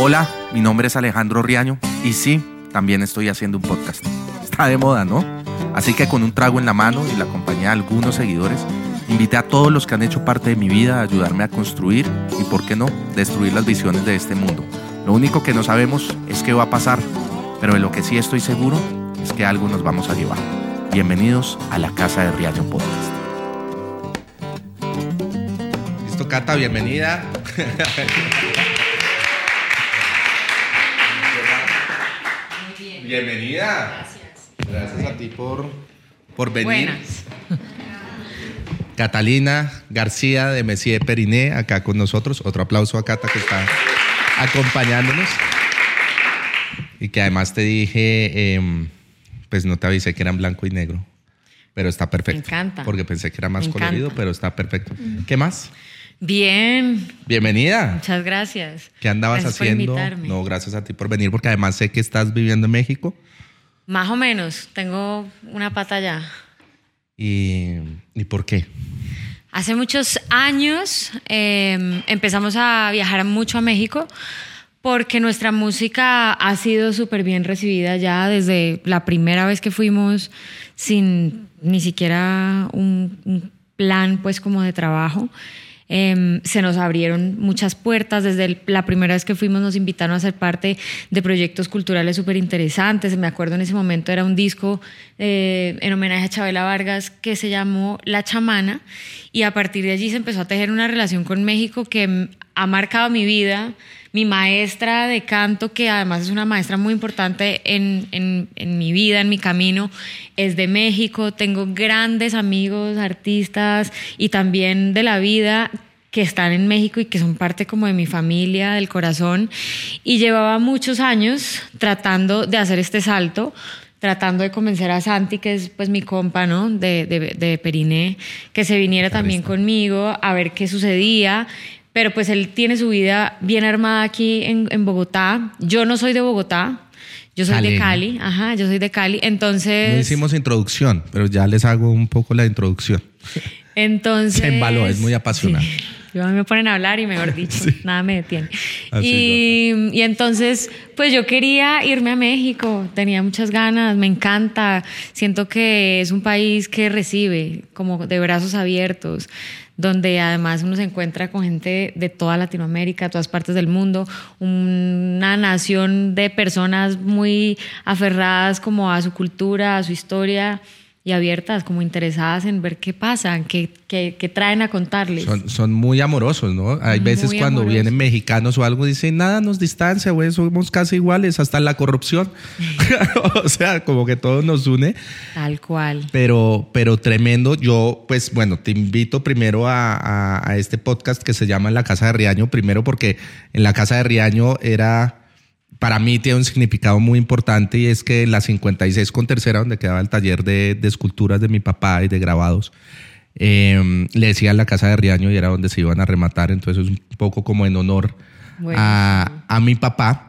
Hola, mi nombre es Alejandro Riaño y sí, también estoy haciendo un podcast. Está de moda, ¿no? Así que con un trago en la mano y la compañía de algunos seguidores, invité a todos los que han hecho parte de mi vida a ayudarme a construir y, por qué no, destruir las visiones de este mundo. Lo único que no sabemos es qué va a pasar, pero de lo que sí estoy seguro es que algo nos vamos a llevar. Bienvenidos a la Casa de Riaño Podcast. Listo, Cata, bienvenida. Bienvenida. Gracias. Gracias a ti por, por venir. Buenas. Catalina García de Messier Periné, acá con nosotros. Otro aplauso a Cata que está acompañándonos. Y que además te dije, em, pues no te avisé que eran blanco y negro, pero está perfecto. Me encanta. Porque pensé que era más Me encanta. colorido, pero está perfecto. ¿Qué más? Bien, Bienvenida. muchas gracias. ¿Qué andabas Gracias por haciendo? invitarme. No, gracias a ti por venir, porque además sé que estás viviendo en México. Más o menos, tengo una pata allá. ¿Y, ¿y por qué? Hace muchos años eh, empezamos a viajar mucho a México porque nuestra música ha sido súper bien recibida ya desde la primera vez que fuimos sin ni siquiera un, un plan pues como de trabajo. Eh, se nos abrieron muchas puertas. Desde la primera vez que fuimos nos invitaron a ser parte de proyectos culturales súper interesantes. Me acuerdo en ese momento era un disco eh, en homenaje a Chabela Vargas que se llamó La Chamana y a partir de allí se empezó a tejer una relación con México que ha marcado mi vida. Mi maestra de canto, que además es una maestra muy importante en, en- en mi vida, en mi camino, es de México. Tengo grandes amigos, artistas y también de la vida que están en México y que son parte como de mi familia, del corazón. Y llevaba muchos años tratando de hacer este salto, tratando de convencer a Santi, que es pues mi compa, ¿no? De, de, de Periné, que se viniera también conmigo a ver qué sucedía. Pero pues él tiene su vida bien armada aquí en, en Bogotá. Yo no soy de Bogotá, yo soy de. Cali, ajá, yo soy de Cali. Entonces... No hicimos introducción, pero ya les hago un poco la introducción. Entonces. Se embaló, es muy apasionada. Sí. Yo me ponen a hablar y mejor dicho, nada me detiene. Y, y entonces, pues yo quería irme a México, tenía muchas ganas, me encanta. Siento que es un país que recibe como de brazos abiertos, donde además uno se encuentra con gente de toda Latinoamérica, todas partes del mundo, una nación de personas muy aferradas como a su cultura, a su historia y abiertas, como interesadas en ver qué pasa, qué, qué- qué traen a contarles. Son, son muy amorosos, ¿no? Hay Muy veces cuando amorosos. vienen mexicanos o algo, dicen, nada nos distancia, güey, somos casi iguales, hasta la corrupción. o sea, como que todo nos une. Tal cual. Pero, pero tremendo. Yo, pues bueno, te invito primero a, a- a este podcast que se llama En la Casa de Riaño, primero porque en la Casa de Riaño era, para mí tiene un significado muy importante y es que en la 56 con tercera, donde quedaba el taller de, de esculturas de mi papá y de grabados, eh, le decían la Casa de Riaño y era donde se iban a rematar, entonces es un poco como en honor a, a mi papá.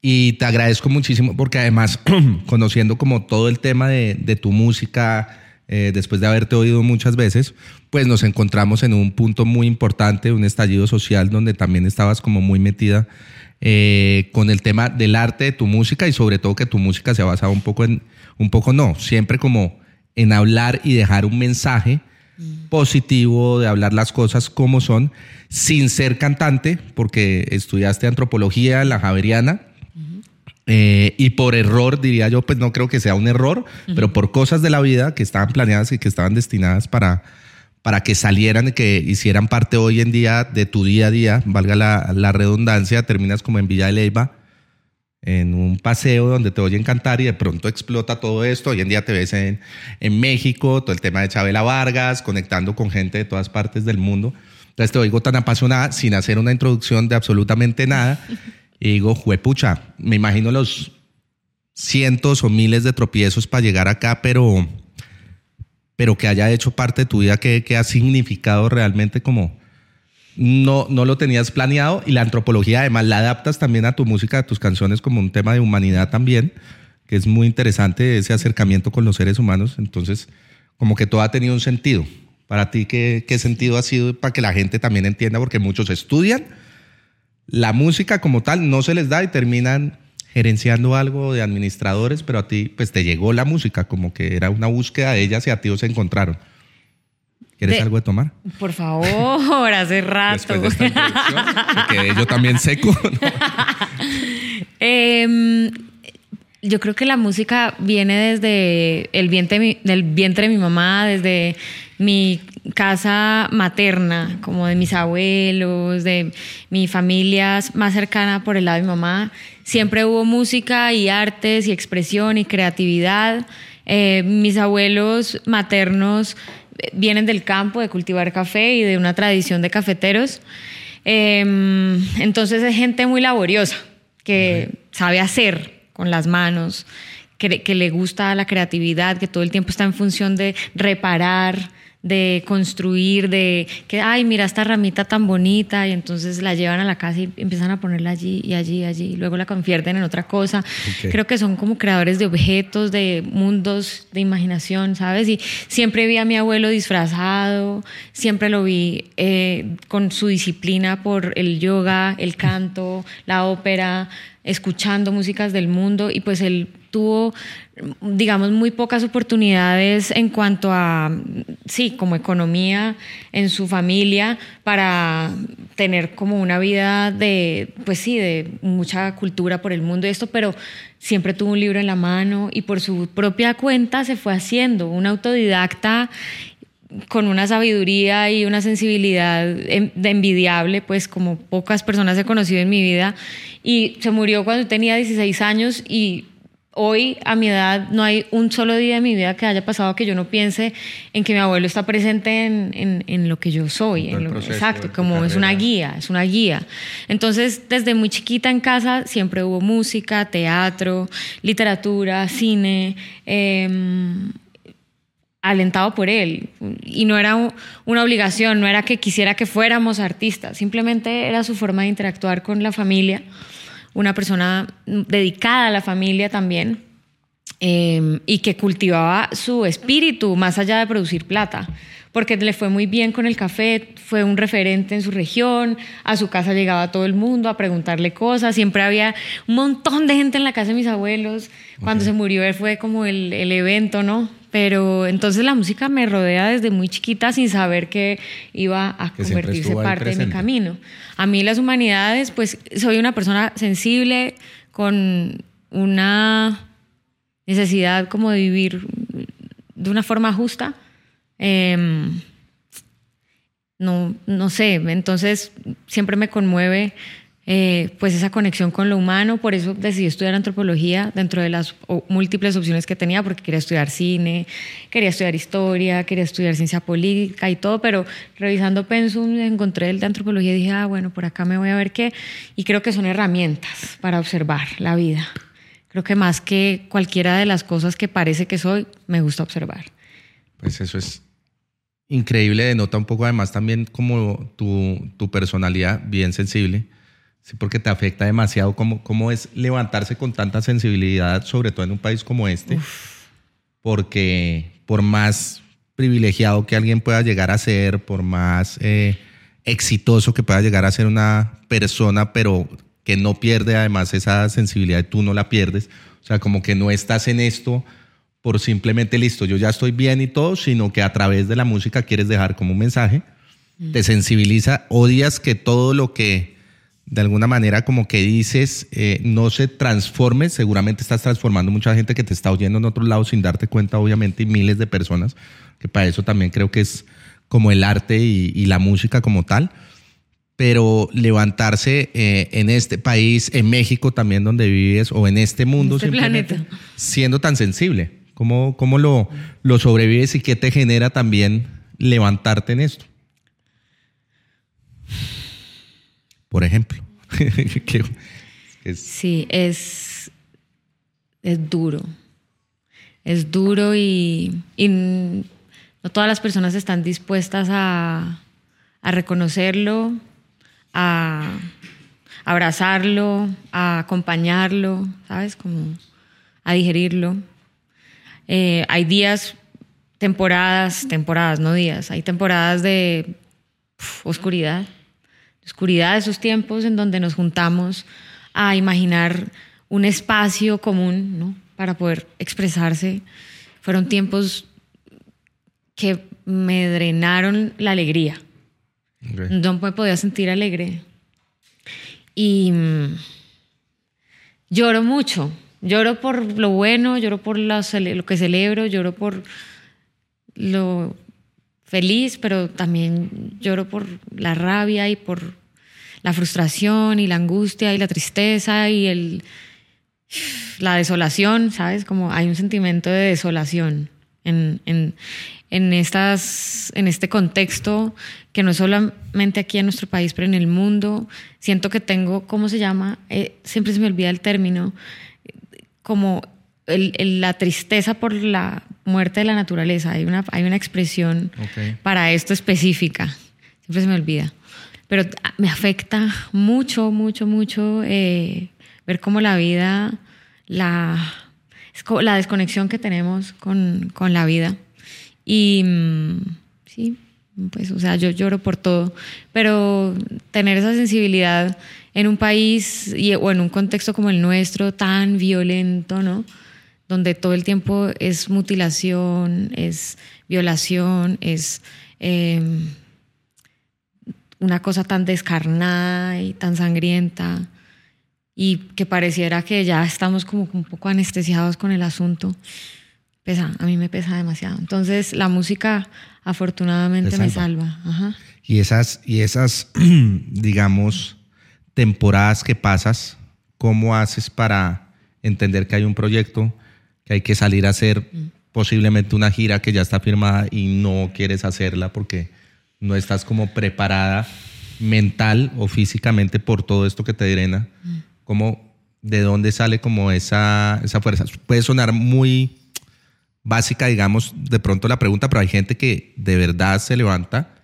Y te agradezco muchísimo porque además, conociendo como todo el tema de, de tu música, eh, después de haberte oído muchas veces, pues nos encontramos en un punto muy importante, un estallido social donde también estabas como muy metida eh, con el tema del arte de tu música y sobre todo que tu música se ha basado un poco en, un poco no, siempre como en hablar y dejar un mensaje positivo, de hablar las cosas como son, sin ser cantante, porque estudiaste antropología en la Javeriana. Eh, y por error, diría yo, pues no creo que sea un error, pero por cosas de la vida que estaban planeadas y que estaban destinadas para, para que salieran y que hicieran parte hoy en día de tu día a día, valga la, la redundancia, terminas como en Villa de Leyva, en un paseo donde te oyen cantar y de pronto explota todo esto. Hoy en día te ves en, en México, todo el tema de Chabela Vargas, conectando con gente de todas partes del mundo. Entonces te oigo tan apasionada sin hacer una introducción de absolutamente nada. Y digo, juepucha, me imagino los cientos o miles de tropiezos para llegar acá, pero, pero que haya hecho parte de tu vida, que, que ha significado realmente como no, no lo tenías planeado y la antropología además la adaptas también a tu música, a tus canciones como un tema de humanidad también, que es muy interesante ese acercamiento con los seres humanos. Entonces, como que todo ha tenido un sentido. Para ti, ¿qué, qué sentido ha sido para que la gente también entienda? Porque muchos estudian la música como tal no se les da y terminan gerenciando algo de administradores, pero a ti pues te llegó la música, como que era una búsqueda de ellas y a ti se encontraron. ¿Quieres De- algo de tomar? Por favor, hace rato. Después de esta introducción, me quedé yo también seco. ¿no? Em, yo creo que la música viene desde el vientre, del vientre de mi mamá, desde mi casa materna, como de mis abuelos, de mi familia más cercana por el lado de mi mamá. Siempre hubo música y artes y expresión y creatividad. Eh, mis abuelos maternos eh, vienen del campo de cultivar café y de una tradición de cafeteros. Em, entonces es gente muy laboriosa, que sabe hacer con las manos, que, que le gusta la creatividad, que todo el tiempo está en función de reparar, de construir, de que, ay, mira esta ramita tan bonita, y entonces la llevan a la casa y empiezan a ponerla allí y allí y allí, y luego la convierten en otra cosa. Creo que son como creadores de objetos, de mundos de imaginación, ¿sabes? Y siempre vi a mi abuelo disfrazado, siempre lo vi eh, con su disciplina por el yoga, el canto, la ópera, escuchando músicas del mundo y pues él tuvo, digamos, muy pocas oportunidades en cuanto a, sí, como economía en su familia para tener como una vida de, pues sí, de mucha cultura por el mundo y esto, pero siempre tuvo un libro en la mano y por su propia cuenta se fue haciendo, un autodidacta con una sabiduría y una sensibilidad envidiable, pues como pocas personas he conocido en mi vida. Y se murió cuando tenía 16 años y hoy a mi edad no hay un solo día de mi vida que haya pasado que yo no piense en que mi abuelo está presente en, en- en lo que yo soy. En lo- proceso exacto, como es una guía, es una guía. Entonces, desde muy chiquita en casa siempre hubo música, teatro, literatura, cine. em, alentado por él y no era una obligación, no era que quisiera que fuéramos artistas, simplemente era su forma de interactuar con la familia, una persona dedicada a la familia también eh, y que cultivaba su espíritu más allá de producir plata, porque le fue muy bien con el café, fue un referente en su región, a su casa llegaba todo el mundo a preguntarle cosas, siempre había un montón de gente en la casa de mis abuelos, cuando se murió él fue como el, el evento, ¿no? Pero entonces la música me rodea desde muy chiquita sin saber que iba a Que convertirse parte de mi camino. A mí las humanidades, pues soy una persona sensible, con una necesidad como de vivir de una forma justa. Em, no, no sé, entonces siempre me conmueve eh, pues esa conexión con lo humano, por eso decidí estudiar antropología dentro de las múltiples opciones que tenía, porque quería estudiar cine, quería estudiar historia, quería estudiar ciencia política y todo, pero revisando Pensum encontré el de antropología y dije, ah, bueno, por acá me voy a ver qué, y creo que son herramientas para observar la vida. Creo que más que cualquiera de las cosas que parece que soy, me gusta observar. Pues eso es increíble, denota un poco además también como tu, tu personalidad bien sensible, sí, porque te afecta demasiado cómo, cómo es levantarse con tanta sensibilidad, sobre todo en un país como este, porque por más privilegiado que alguien pueda llegar a ser, por más eh, exitoso que pueda llegar a ser una persona, pero que no pierde además esa sensibilidad, tú no la pierdes, o sea, como que no estás en esto por simplemente listo, yo ya estoy bien y todo, sino que a través de la música quieres dejar como un mensaje, te sensibiliza, odias que todo lo que de alguna manera como que dices eh, no se transforme, seguramente estás transformando mucha gente que te está oyendo en otro lado sin darte cuenta, obviamente, y miles de personas, que para eso también creo que es como el arte y, y la música como tal pero levantarse eh, en este país, en México también donde vives, o en este mundo, este planeta. siendo tan sensible, ¿cómo, cómo lo, lo sobrevives y qué te genera también levantarte en esto? Por ejemplo. Sí, es, es duro. Es duro y, no todas las personas están dispuestas a, a reconocerlo, a abrazarlo, a acompañarlo, ¿sabes? Como a digerirlo. Eh, hay días, temporadas, temporadas, no días, hay temporadas de oscuridad, oscuridad de esos tiempos en donde nos juntamos a imaginar un espacio común ¿no? para poder expresarse. Fueron tiempos que me drenaron la alegría. Ok. No me podía sentir alegre. Y mm, lloro mucho. Lloro por lo bueno, lloro por lo que celebro, lloro por lo feliz, pero también lloro por la rabia y por la frustración y la angustia y la tristeza y el, la desolación, ¿sabes? Como hay un sentimiento de desolación en, en, en, estas, en este contexto que no es solamente aquí en nuestro país, pero en el mundo. Siento que tengo, ¿cómo se llama? Eh, siempre se me olvida el término, como el- el- la tristeza por la muerte de la naturaleza. Hay una, hay una expresión para esto específica. Siempre se me olvida. Pero ah, me afecta mucho, mucho, mucho eh, ver cómo la vida, la, la desconexión que tenemos con, con la vida. Y mm, sí, pues, o sea, yo lloro por todo, pero tener esa sensibilidad en un país o en un contexto como el nuestro, tan violento, ¿no? Donde todo el tiempo es mutilación, es violación, es eh, una cosa tan descarnada y tan sangrienta y que pareciera que ya estamos como un poco anestesiados con el asunto. Pesa, a mí me pesa demasiado. Entonces la música afortunadamente Te me salva. Ajá. Y esas, y esas, digamos, temporadas que pasas, ¿cómo haces para entender que hay un proyecto, que hay que salir a hacer posiblemente una gira que ya está firmada y no quieres hacerla porque no estás como preparada mental o físicamente por todo esto que te drena? ¿Cómo, ¿De dónde sale como esa, esa fuerza? Puede sonar muy básica, digamos, de pronto la pregunta, pero hay gente que de verdad se levanta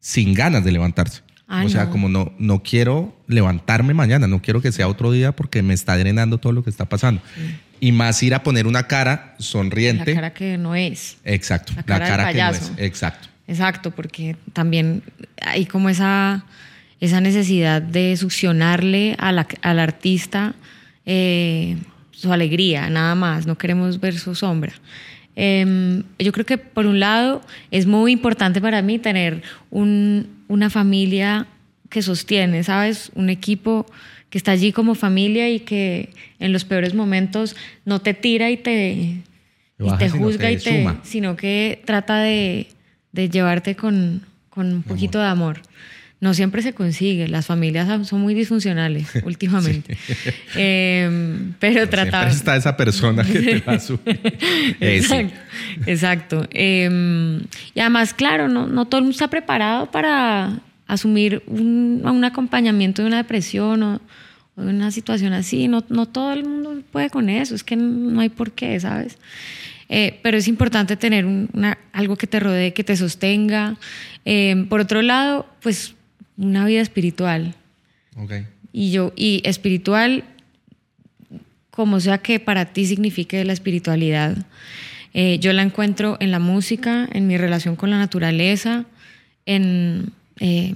sin ganas de levantarse. Ah, o sea, no. como no, no quiero levantarme mañana, no quiero que sea otro día porque me está drenando todo lo que está pasando. Y más ir a poner una cara La sonriente. cara que no es. exacto, la la cara cara, del que no es. Exacto. Exacto, porque también hay como esa, esa necesidad de succionarle a la- al artista eh, su alegría, nada más, no queremos ver su sombra. Em, yo creo que por un lado es muy importante para mí tener un- una familia que sostiene, ¿sabes? Un equipo que está allí como familia y que en los peores momentos no te tira y te, y te juzga y te, suma. sino que trata de, de llevarte con, con un poquito de amor. No siempre se consigue, las familias son- muy disfuncionales últimamente. Em, pero trata... Siempre está esa persona que te va a subir. Eh. Exacto. exacto. Em, y además, claro, no, no todo el mundo está preparado para asumir un, un acompañamiento de una depresión o, o de una situación así. No, no todo el mundo puede con eso. Es que no hay por qué, ¿sabes? Eh, pero es importante tener un- una- algo que te rodee, que te sostenga. Em, por otro lado, pues una vida espiritual. Ok. Y yo, y espiritual, como sea que para ti signifique la espiritualidad, eh, yo la encuentro en la música, en mi relación con la naturaleza, en eh,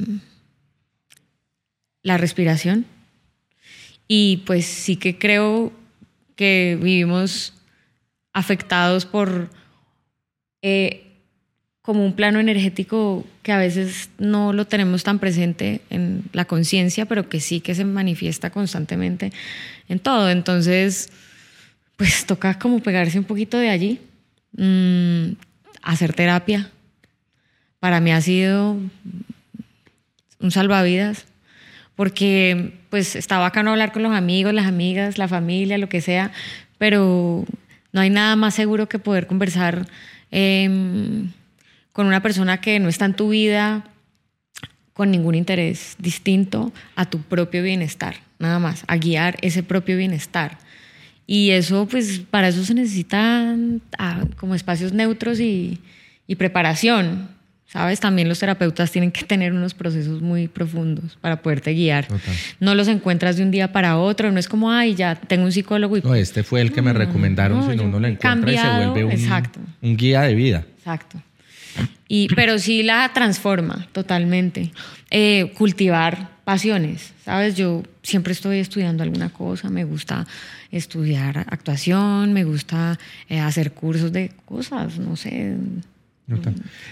la respiración. Y pues sí que creo que vivimos afectados por eh, como un plano energético que a veces no lo tenemos tan presente en la conciencia, pero que sí que se manifiesta constantemente en todo. Entonces, pues toca como pegarse un poquito de allí, mm, hacer terapia. Para mí ha sido un salvavidas, porque pues está bacano hablar con los amigos, las amigas, la familia, lo que sea, pero no hay nada más seguro que poder conversar em, con una persona que no está en tu vida con ningún interés distinto a tu propio bienestar, nada más, a guiar ese propio bienestar. Y eso, pues, para eso se necesitan ah, como espacios neutros y, y preparación, ¿sabes? También los terapeutas tienen que tener unos procesos muy profundos para poderte guiar. Total. No los encuentras de un día para otro, no es como, ay, ya tengo un psicólogo y No, este fue el que me recomendaron, no, sino uno lo encuentra y se vuelve un, exacto. un guía de vida. Exacto. Y, pero sí la transforma totalmente. Eh, cultivar pasiones, ¿sabes? Yo siempre estoy estudiando alguna cosa, me gusta estudiar actuación, me gusta eh, hacer cursos de cosas, no sé.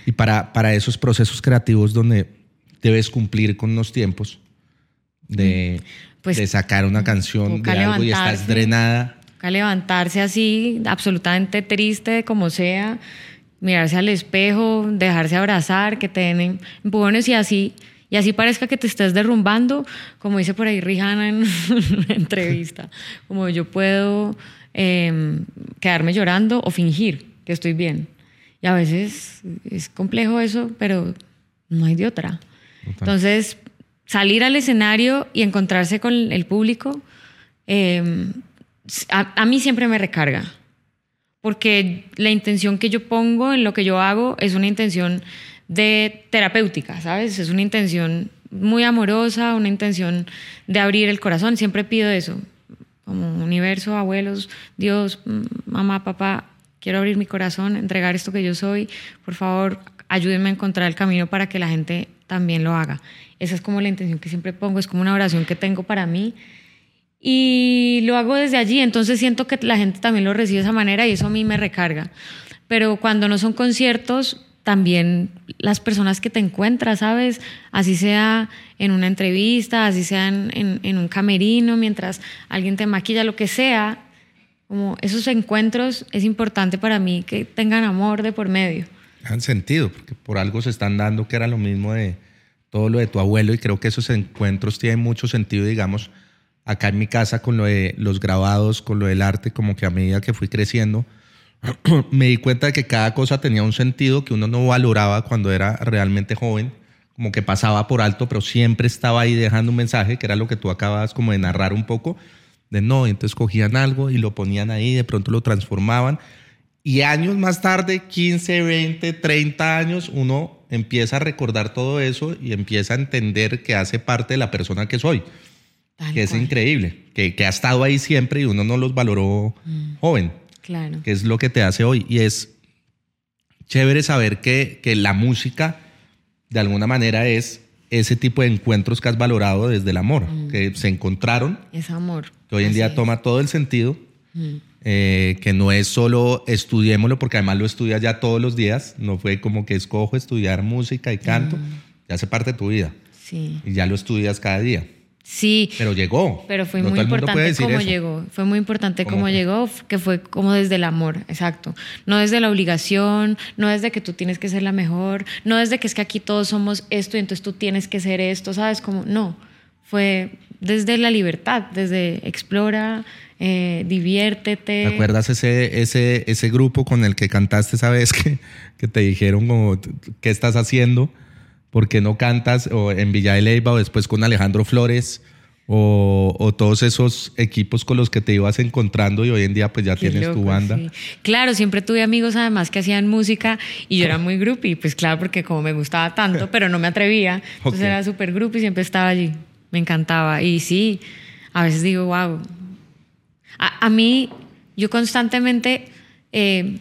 Y para, para esos procesos creativos donde debes cumplir con los tiempos de, pues, de sacar una canción de algo y estás drenada. A levantarse así, absolutamente triste, como sea, mirarse al espejo, dejarse abrazar, que te den empujones y así y así parezca que te estés derrumbando, como dice por ahí Rihanna en una entrevista, como yo puedo em, quedarme llorando o fingir que estoy bien. Y a veces es complejo eso, pero no hay de otra. Entonces, salir al escenario y encontrarse con el público, em, a, a mí siempre me recarga, porque la intención que yo pongo en lo que yo hago es una intención de terapéutica, ¿sabes? Es una intención muy amorosa, una intención de abrir el corazón. Siempre pido eso, como universo, abuelos, Dios, mamá, papá, quiero abrir mi corazón, entregar esto que yo soy. Por favor, ayúdenme a encontrar el camino para que la gente también lo haga. Esa es como la intención que siempre pongo, es como una oración que tengo para mí. Y lo hago desde allí, entonces siento que la gente también lo recibe de esa manera y eso a mí me recarga. Pero cuando no son conciertos, también las personas que te encuentras, ¿sabes? Así sea en una entrevista, así sea en, un camerino, mientras alguien te maquilla, lo que sea, como esos encuentros es importante para mí que tengan amor de por medio. Han sentido, porque por algo se están dando que era lo mismo de todo lo de tu abuelo y creo que esos encuentros tienen mucho sentido, digamos, acá en mi casa con lo de los grabados, con lo del arte, como que a medida que fui creciendo, me di cuenta de que cada cosa tenía un sentido que uno no valoraba cuando era realmente joven, como que pasaba por alto, pero siempre estaba ahí dejando un mensaje, que era lo que tú acabas como de narrar un poco, de no, entonces cogían algo y lo ponían ahí, de pronto lo transformaban. Y años más tarde, 15, 20, 30 años, uno empieza a recordar todo eso y empieza a entender que hace parte de la persona que soy. que es increíble, que, que, ha estado ahí siempre y uno no los valoró mm. joven. Claro. Que es lo que te hace hoy. Y es chévere saber que, que la música, de alguna manera, es ese tipo de encuentros que has valorado desde el amor, mm. que se encontraron. Es amor. Que hoy en día toma todo el sentido. Mm. Eh, que no es solo estudiémoslo, porque además lo estudias ya todos los días, no fue como que escojo estudiar música y canto, mm. ya hace parte de tu vida. Sí. Y ya lo estudias cada día. Sí. Pero llegó. Pero fue muy importante cómo llegó. Fue muy importante cómo, llegó, que fue como desde el amor, exacto. No desde la obligación, no desde que tú tienes que ser la mejor, no desde que es que aquí todos somos esto y entonces tú tienes que ser esto, ¿sabes? Como, no. Fue desde la libertad, desde explora, eh, diviértete. ¿Te acuerdas ese, ese, ese grupo con el que cantaste esa vez que, que te dijeron como, ¿qué estás haciendo? ¿Por qué no cantas o en Villa de Leyva o después con Alejandro Flores? O, todos esos equipos con los que te ibas encontrando y hoy en día pues ya tienes tu banda. Claro, siempre tuve amigos además que hacían música y yo era muy groupie, pues claro, porque como me gustaba tanto, pero no me atrevía, entonces era súper groupie y siempre estaba allí, me encantaba. Y sí, a veces digo, wow. A, mí, yo constantemente, eh,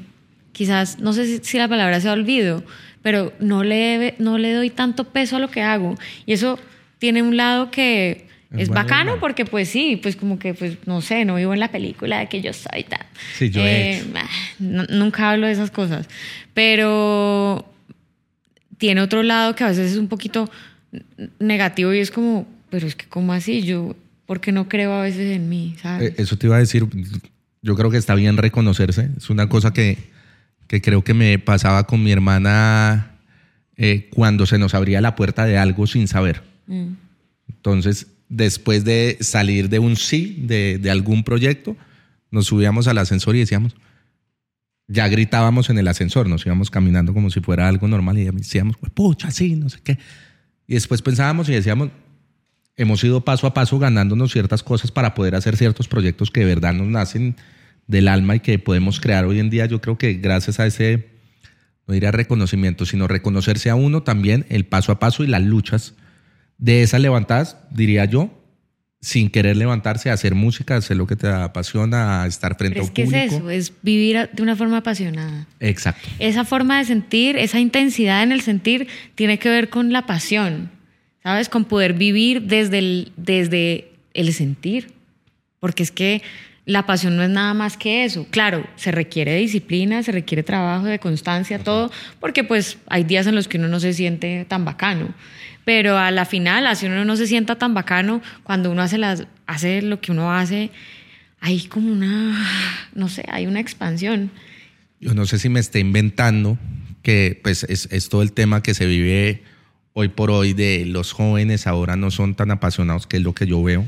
quizás, no sé si, si la palabra se ha olvidado, pero no le, no le doy tanto peso a lo que hago. Y eso tiene un lado que es, bacano porque pues sí, pues como que pues no sé, no vivo en la película de que yo soy tan... Sí, yo eh, nunca hablo de esas cosas, pero tiene otro lado que a veces es un poquito negativo y es como, pero es que como así, yo, ¿por qué no creo a veces en mí? ¿sabes? Eh, eso te iba a decir, yo creo que está bien reconocerse, es una cosa que que creo que me pasaba con mi hermana eh, cuando se nos abría la puerta de algo sin saber. Mm. Entonces, después de salir de un sí, de, algún proyecto, nos subíamos al ascensor y decíamos, ya gritábamos en el ascensor, nos íbamos caminando como si fuera algo normal y decíamos, pues pucha, sí, no sé qué. Y después pensábamos y decíamos, hemos ido paso a paso ganándonos ciertas cosas para poder hacer ciertos proyectos que de verdad nos nacen del alma y que podemos crear hoy en día, yo creo que gracias a ese, no diría reconocimiento, sino reconocerse a uno también el paso a paso y las luchas de esas levantadas, diría yo, sin querer levantarse, a hacer música, hacer lo que te apasiona, a estar frente a un público. Es que es eso, es vivir de una forma apasionada. Exacto. Esa forma de sentir, esa intensidad en el sentir, tiene que ver con la pasión. ¿sabes? Con poder vivir desde el, desde el sentir. Porque es que la pasión no es nada más que eso. Claro, se requiere disciplina, se requiere trabajo, de constancia, todo, porque pues hay días en los que uno no se siente tan bacano. Pero a la final, así uno no se sienta tan bacano, cuando uno hace, las, hace lo que uno hace, hay como una, no sé, hay una expansión. Yo no sé si me está inventando, que pues es, es todo el tema que se vive hoy por hoy de los jóvenes ahora no son tan apasionados, que es lo que yo veo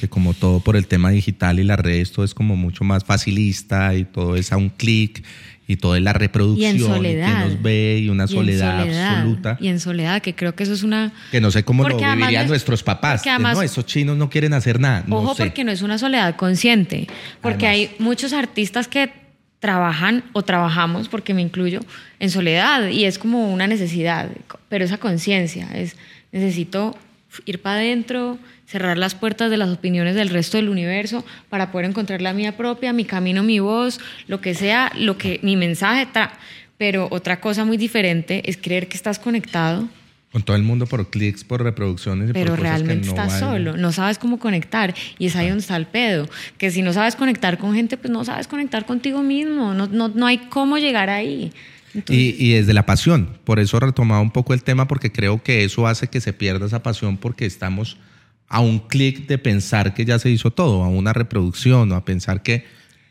que como todo por el tema digital y las redes, todo es como mucho más facilista y todo es a un clic y todo es la reproducción y, en soledad, y nos ve y una soledad, absoluta. Y en soledad, que creo que eso es una... Que no sé cómo lo vivirían nuestros papás. no, esos chinos no quieren hacer nada. ojo, porque no es una soledad consciente, porque hay muchos artistas que trabajan o trabajamos, porque me incluyo, en soledad y es como una necesidad, pero esa conciencia es necesito ir para adentro, cerrar las puertas de las opiniones del resto del universo para poder encontrar la mía propia, mi camino, mi voz, lo que sea, lo que mi mensaje Pero otra cosa muy diferente es creer que estás conectado con todo el mundo por clics, por reproducciones. Pero por realmente estás solo, no sabes cómo conectar. Y es ahí donde está el pedo. Que si no sabes conectar con gente, pues no sabes conectar contigo mismo. No, no, no hay cómo llegar ahí. Y, y, desde la pasión. Por eso he retomado un poco el tema, porque creo que eso hace que se pierda esa pasión, porque estamos a un clic de pensar que ya se hizo todo, a una reproducción o a pensar que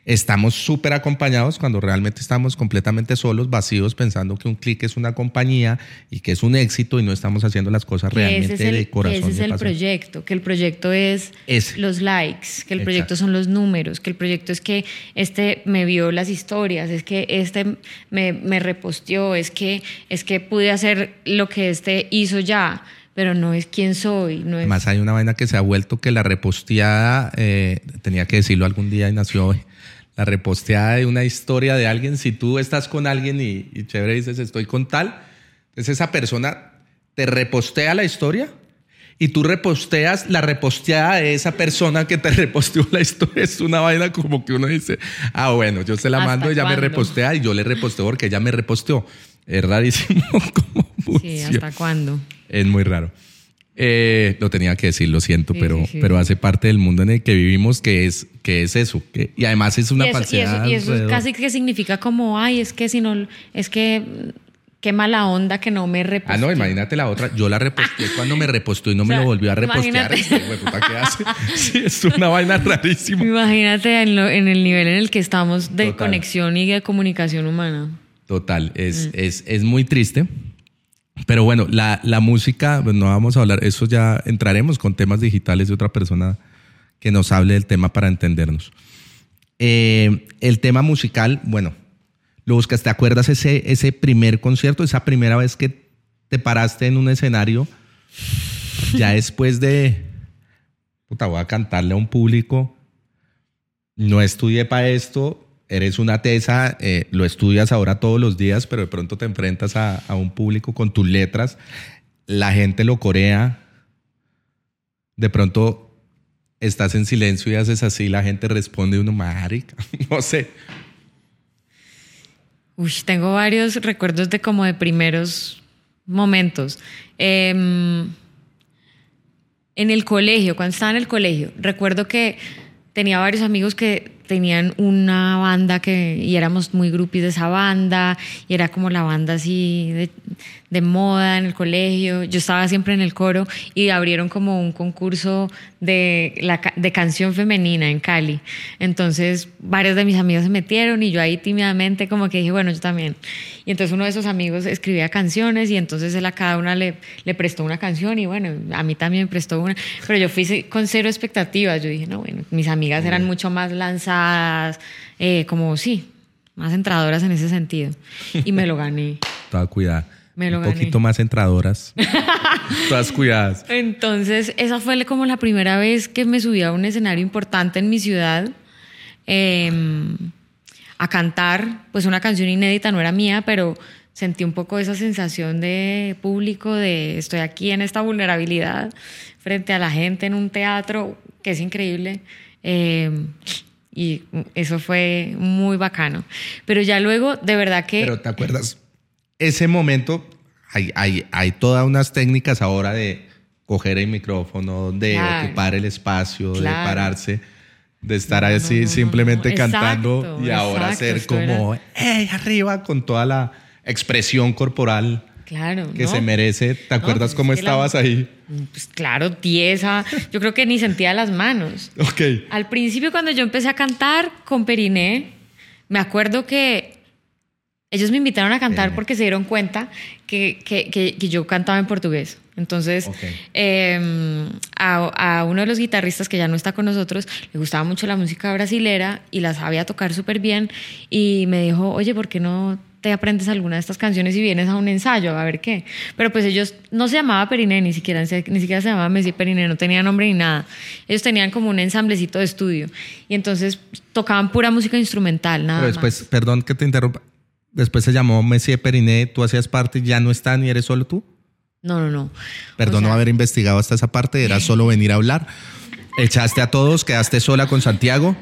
estamos súper acompañados cuando realmente estamos completamente solos, vacíos, pensando que un clic es una compañía y que es un éxito y no estamos haciendo las cosas realmente de corazón. Ese es el proyecto, que el proyecto es los likes, que el proyecto son los números, que el proyecto es que este me vio las historias, es que este me, me reposteó, es que, es que pude hacer lo que este hizo ya pero no es quién soy. No es... Además hay una vaina que se ha vuelto que la reposteada, eh, tenía que decirlo algún día y nació hoy, la reposteada de una historia de alguien, si tú estás con alguien y, y chévere dices estoy con tal, entonces esa persona te repostea la historia y tú reposteas la reposteada de esa persona que te reposteó la historia. Es una vaina como que uno dice, ah, bueno, yo se la mando, ella me repostea y yo le reposteo porque ella me reposteó. Es rarísimo como Sí, ¿hasta cuándo? Es muy raro. Eh, lo tenía que decir, lo siento, pero, pero hace parte del mundo en el que vivimos que es, que es eso. y además es una y Y eso, casi que significa como, ay, es que si no, es que qué mala onda que no me reposteó. Ah, no, imagínate la otra. Yo la reposteé cuando me reposteó y no me lo volvió a repostear. Este, ¿Qué hace? Sí, es una vaina rarísima. Imagínate en, el nivel en el que estamos de conexión y de comunicación humana. Total, es, mm. es, es muy triste. Pero bueno, la, la música, pues no vamos a hablar, eso ya entraremos con temas digitales de otra persona que nos hable del tema para entendernos. Eh, el tema musical, bueno, lo buscas, ¿te acuerdas ese, ese primer concierto, esa primera vez que te paraste en un escenario, ya después de, puta, voy a cantarle a un público, no estudié para esto, eres una tesa, eh, lo estudias ahora todos los días, pero de pronto te enfrentas a, un público con tus letras, la gente lo corea, de pronto estás en silencio y haces así, la gente responde uno, marica, no sé. Uy, tengo varios recuerdos de como de primeros momentos. Em, en el colegio, cuando estaba en el colegio, recuerdo que tenía varios amigos que tenían una banda que, y éramos muy groupies de esa banda, y era como la banda así de, de, moda en el colegio. Yo estaba siempre en el coro y abrieron como un concurso de, la, de canción femenina en Cali. Entonces, varios de mis amigos se metieron y yo ahí tímidamente como que dije, bueno, yo también. Y entonces uno de esos amigos escribía canciones y entonces él a cada una le, le prestó una canción y bueno, a mí también me prestó una, pero yo fui con cero expectativas. Yo dije, no, bueno, mis amigas eran mucho más lanzadas, eh, como sí, más entradoras en ese sentido. Y me lo gané. Toda cuidada. Me lo Un poquito más entradoras. Todas cuidadas. Entonces, esa fue como la primera vez que me subí a un escenario importante en mi ciudad. Em, a cantar, pues una canción inédita, no era mía, pero sentí un poco esa sensación de público, de estoy aquí en esta vulnerabilidad frente a la gente en un teatro, que es increíble. Em, y eso fue muy bacano. Pero ya luego, de verdad que... Pero ¿te acuerdas? Ese momento, hay, hay, hay todas unas técnicas ahora de coger el micrófono, de Claro. ocupar el espacio, de pararse, de estar No, así no, no, simplemente cantando Exacto, y ahora exacto, ser como, ¡hey, arriba! con toda la expresión corporal Claro. que ¿no? se merece. ¿Te acuerdas pues cómo es que la- estabas ahí? Pues claro, tiesa. Yo creo que ni sentía las manos. Ok. Al principio, cuando yo empecé a cantar con Periné, me acuerdo que ellos me invitaron a cantar Periné. porque se dieron cuenta que, que- que- que yo cantaba en portugués. Entonces, Ok. eh, a, a uno de los guitarristas que ya no está con nosotros le gustaba mucho la música brasilera y la sabía tocar súper bien y me dijo, oye, ¿por qué no te aprendes alguna de estas canciones y vienes a un ensayo a ver qué? Pero pues ellos no se llamaba Periné, ni siquiera, ni siquiera se llamaba Messi Periné, no tenía nombre ni nada. Ellos tenían como un ensamblecito de estudio y entonces tocaban pura música instrumental, nada Pero después, perdón que te interrumpa, después se llamó Messi Periné, tú hacías parte, ya no están y eres solo tú. No, no, no. Perdón O sea, no haber investigado hasta esa parte, era solo venir a hablar. Echaste a todos, quedaste sola con Santiago,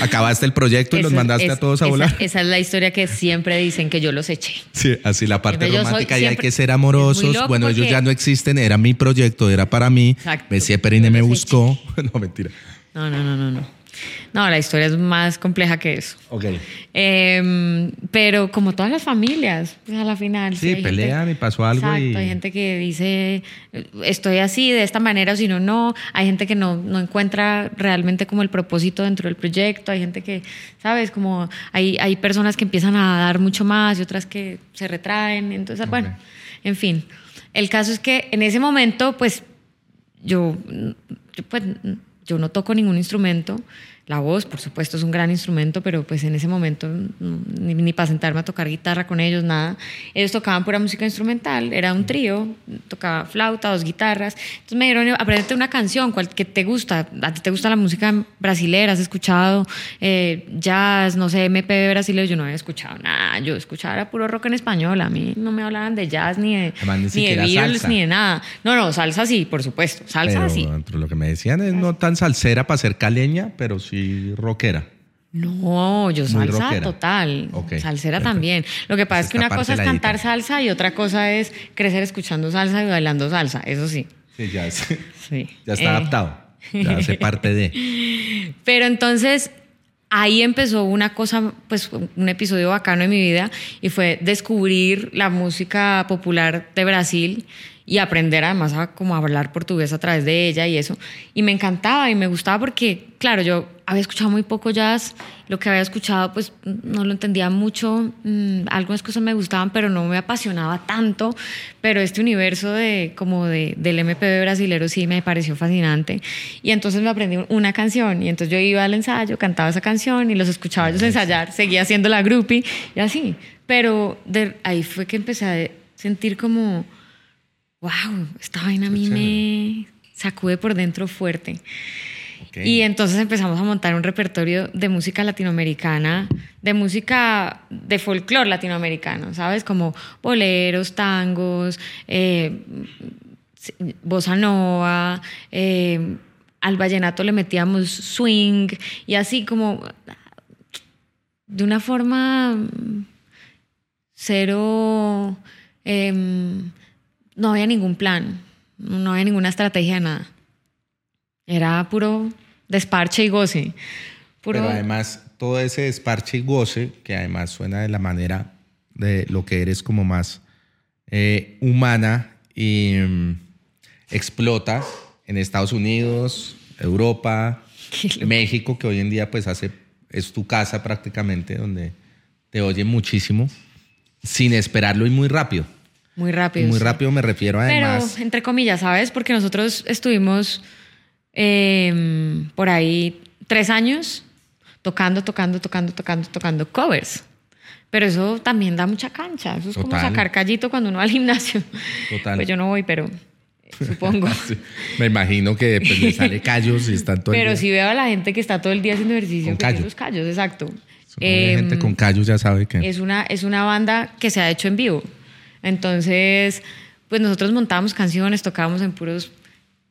acabaste el proyecto y los mandaste es- a todos a esa- volar. Esa es la historia que siempre dicen que yo los eché. Sí, así la parte Yo soy romántica y hay siempre- que ser amorosos. Bueno, ellos ya no existen, era mi proyecto, era para mí. Messi Perine me buscó. No, mentira. No, no, no, no, no. No, la historia es más compleja que eso. Ok. Eh, pero como todas las familias, pues, a la final. Sí, hay pelean y pasó algo Exacto, y- hay gente que dice, estoy así, de esta manera, o si no, no. Hay gente que no, no encuentra realmente como el propósito dentro del proyecto. Hay gente que, ¿sabes? Como hay, hay personas que empiezan a dar mucho más y otras que se retraen. Entonces, bueno, en fin. El caso es que en ese momento, pues, yo, yo, pues, yo no toco ningún instrumento. La voz, por supuesto, es un gran instrumento, pero pues en ese momento mm, ni, ni para sentarme a tocar guitarra con ellos, nada. Ellos tocaban pura música instrumental, era un trío, tocaba flauta, dos guitarras. Entonces me dijeron, aprendete una canción, cual que te gusta. A ti te gusta la música brasilera, has escuchado eh, jazz, no sé, MPB brasileño. Yo no había escuchado nada, yo escuchaba era puro rock en español. A mí no me hablaban de jazz ni de, Además, ni ni de salsa. ni de nada. No, no, salsa sí, por supuesto, salsa Pero sí. lo que me decían es no tan salsera para ser caleña, pero sí rockera. No, yo salsa total. Salsera perfecto. también. Lo que pasa Pues es que una cosa es cantar salsa y otra cosa es crecer escuchando salsa y bailando salsa. Eso sí. Sí, ya, es- sí. ya está Eh, adaptado. Ya hace parte de. Pero entonces ahí empezó una cosa, pues un episodio bacano en mi vida y fue descubrir la música popular de Brasil y aprender además a como hablar portugués a través de ella y eso. Y me encantaba y me gustaba porque, claro, yo había escuchado muy poco jazz, lo que había escuchado pues no lo entendía mucho, mm, algunas cosas me gustaban pero no me apasionaba tanto, pero este universo de como de, del MPB brasilero sí me pareció fascinante. Y entonces me aprendí una canción y entonces yo iba al ensayo, cantaba esa canción y los escuchaba ellos ensayar, seguía haciendo la groupie y así, pero de, ahí fue que empecé a sentir como wow, esta vaina a mí me sacude por dentro fuerte. Y entonces empezamos a montar un repertorio de música latinoamericana, de música de folclore latinoamericano, ¿sabes? Como boleros, tangos, eh, bossa nova, eh, al vallenato le metíamos swing y así como de una forma cero, em, no había ningún plan, no había ninguna estrategia, nada. Era puro desparche y goce. Puro, Pero además, todo ese desparche y goce, que además suena de la manera de lo que eres como más eh, humana y mm, explota en Estados Unidos, Europa. México, que hoy en día pues hace, es tu casa prácticamente, donde te oyen muchísimo, sin esperarlo y muy rápido. Muy rápido. muy sí. rápido me refiero además... Pero, entre comillas, ¿sabes? Porque nosotros estuvimos eh, por ahí tres años tocando, tocando, tocando, tocando, tocando covers. Pero eso también da mucha cancha. Eso es como Total. sacar callito cuando uno va al gimnasio. Total. Pues yo no voy, pero eh, supongo. Sí, Me imagino que pues, le sale callos y están todo el pero día. sí veo a la gente que está todo el día haciendo ejercicio. Con que tiene callo. sus callos, exacto. Como la gente Em, con callos ya sabe que... es una, es una banda que se ha hecho en vivo. Entonces, pues nosotros montábamos canciones, tocábamos en puros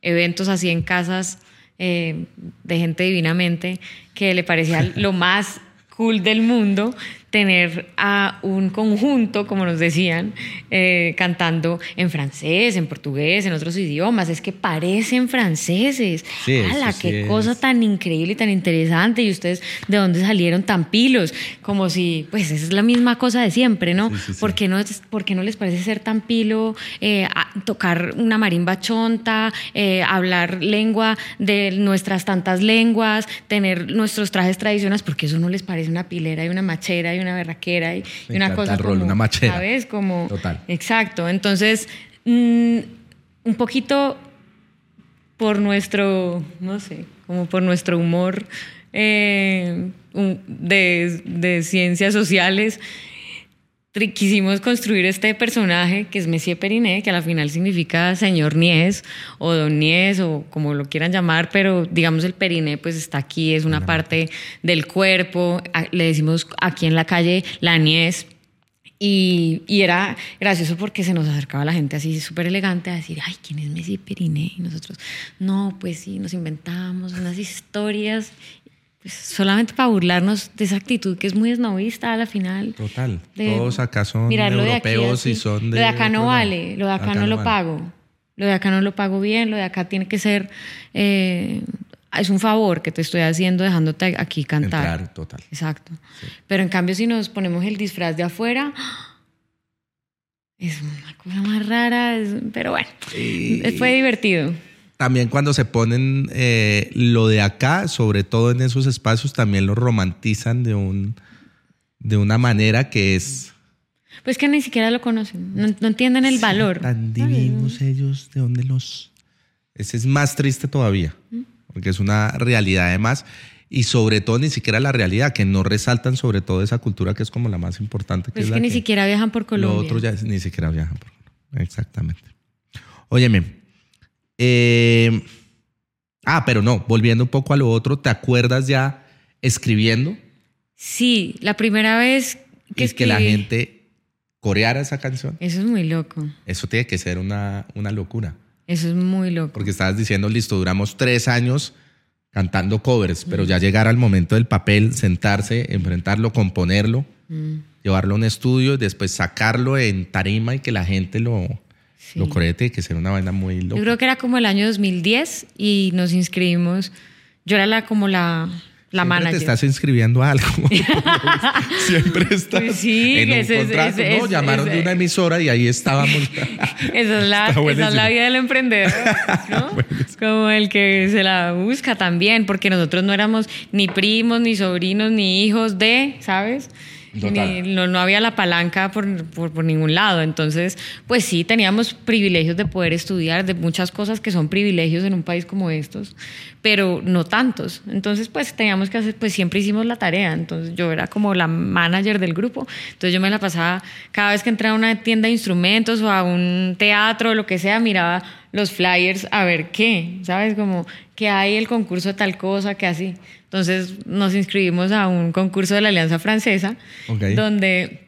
eventos así en casas eh, de gente divinamente que le parecía lo más cool del mundo tener a un conjunto, como nos decían, eh, cantando en francés, en portugués, en otros idiomas. Es que parecen franceses. Sí, ¡Hala, sí qué es. cosa tan increíble y tan interesante! ¿Y ustedes de dónde salieron tan pilos? Como si, pues, esa es la misma cosa de siempre, ¿no? Sí. ¿Por qué no, por qué no les parece ser tan pilo eh, tocar una marimba chonta, eh, hablar lengua de nuestras tantas lenguas, tener nuestros trajes tradicionales? Porque eso no les parece una pilera y una machera y una berraquera y, una cosa el rol, como, una machera. ¿sabes? Como, Total. Exacto. Entonces, mm, un poquito por nuestro, no sé, como por nuestro humor eh, de, de ciencias sociales, quisimos construir este personaje que es Messier Periné, que a la final significa señor Nies o don Nies o como lo quieran llamar, pero digamos el Periné pues está aquí, es una parte del cuerpo, le decimos aquí en la calle la Nies, y, y era gracioso porque se nos acercaba la gente así súper elegante a decir, ay, ¿quién es Messi Periné? Y nosotros, no, pues sí, nos inventamos unas historias, pues solamente para burlarnos de esa actitud que es muy esnovista a la final. Total. De- Todos acá son de aquí europeos y son de. Lo de acá no vale, lo de acá, no lo vale. pago. Lo de acá no lo pago bien, lo de acá tiene que ser. eh, es un favor que te estoy haciendo dejándote aquí cantar. Entrar, total. Exacto. Pero en cambio, si nos ponemos el disfraz de afuera, es una cosa más rara, es- pero bueno, fue divertido. También cuando se ponen eh, lo de acá, sobre todo en esos espacios, también lo romantizan de un de una manera que es Pues que ni siquiera lo conocen, no, no entienden el valor. tan divinos ellos, de dónde los ese es más triste todavía, porque es una realidad además y sobre todo ni siquiera la realidad que no resaltan sobre todo esa cultura que es como la más importante que Pues es que la ni que- siquiera viajan por Lo Colombia. otro ya ni siquiera viajan por Colombia. Exactamente. Óyeme. Eh, ah, pero no, volviendo un poco a lo otro, ¿te acuerdas ya escribiendo? Sí, la primera vez que y que la gente coreara esa canción. Eso es muy loco. Eso tiene que ser una, una locura. Eso es muy loco. Porque estabas diciendo, listo, duramos tres años cantando covers, pero ya llegar al momento del papel, sentarse, enfrentarlo, componerlo, Mm, llevarlo a un estudio y después sacarlo en tarima y que la gente lo, sí. lo coree, tiene que ser una vaina muy loca. Yo creo que era como el año 2010 y nos inscribimos. Yo era la como la, la Siempre manager. te estás inscribiendo a algo. Siempre estás Pues sí, en un ese es- contrato. ese no, es- llamaron ese- de una emisora y ahí estábamos. Esa es, la, esa es la vida del emprendedor, ¿no? Como el que se la busca también, porque nosotros no éramos ni primos, ni sobrinos, ni hijos de, ¿sabes? No, no había la palanca por, por, por ningún lado. Entonces, pues sí, teníamos privilegios de poder estudiar, de muchas cosas que son privilegios en un país como estos, pero no tantos. Entonces, pues teníamos que hacer, pues siempre hicimos la tarea. Entonces, yo era como la manager del grupo. Entonces, yo me la pasaba, cada vez que entraba a una tienda de instrumentos o a un teatro o lo que sea, miraba los flyers a ver qué, ¿sabes? Como que hay el concurso de tal cosa, que así. Entonces, nos inscribimos a un concurso de la Alianza Francesa, donde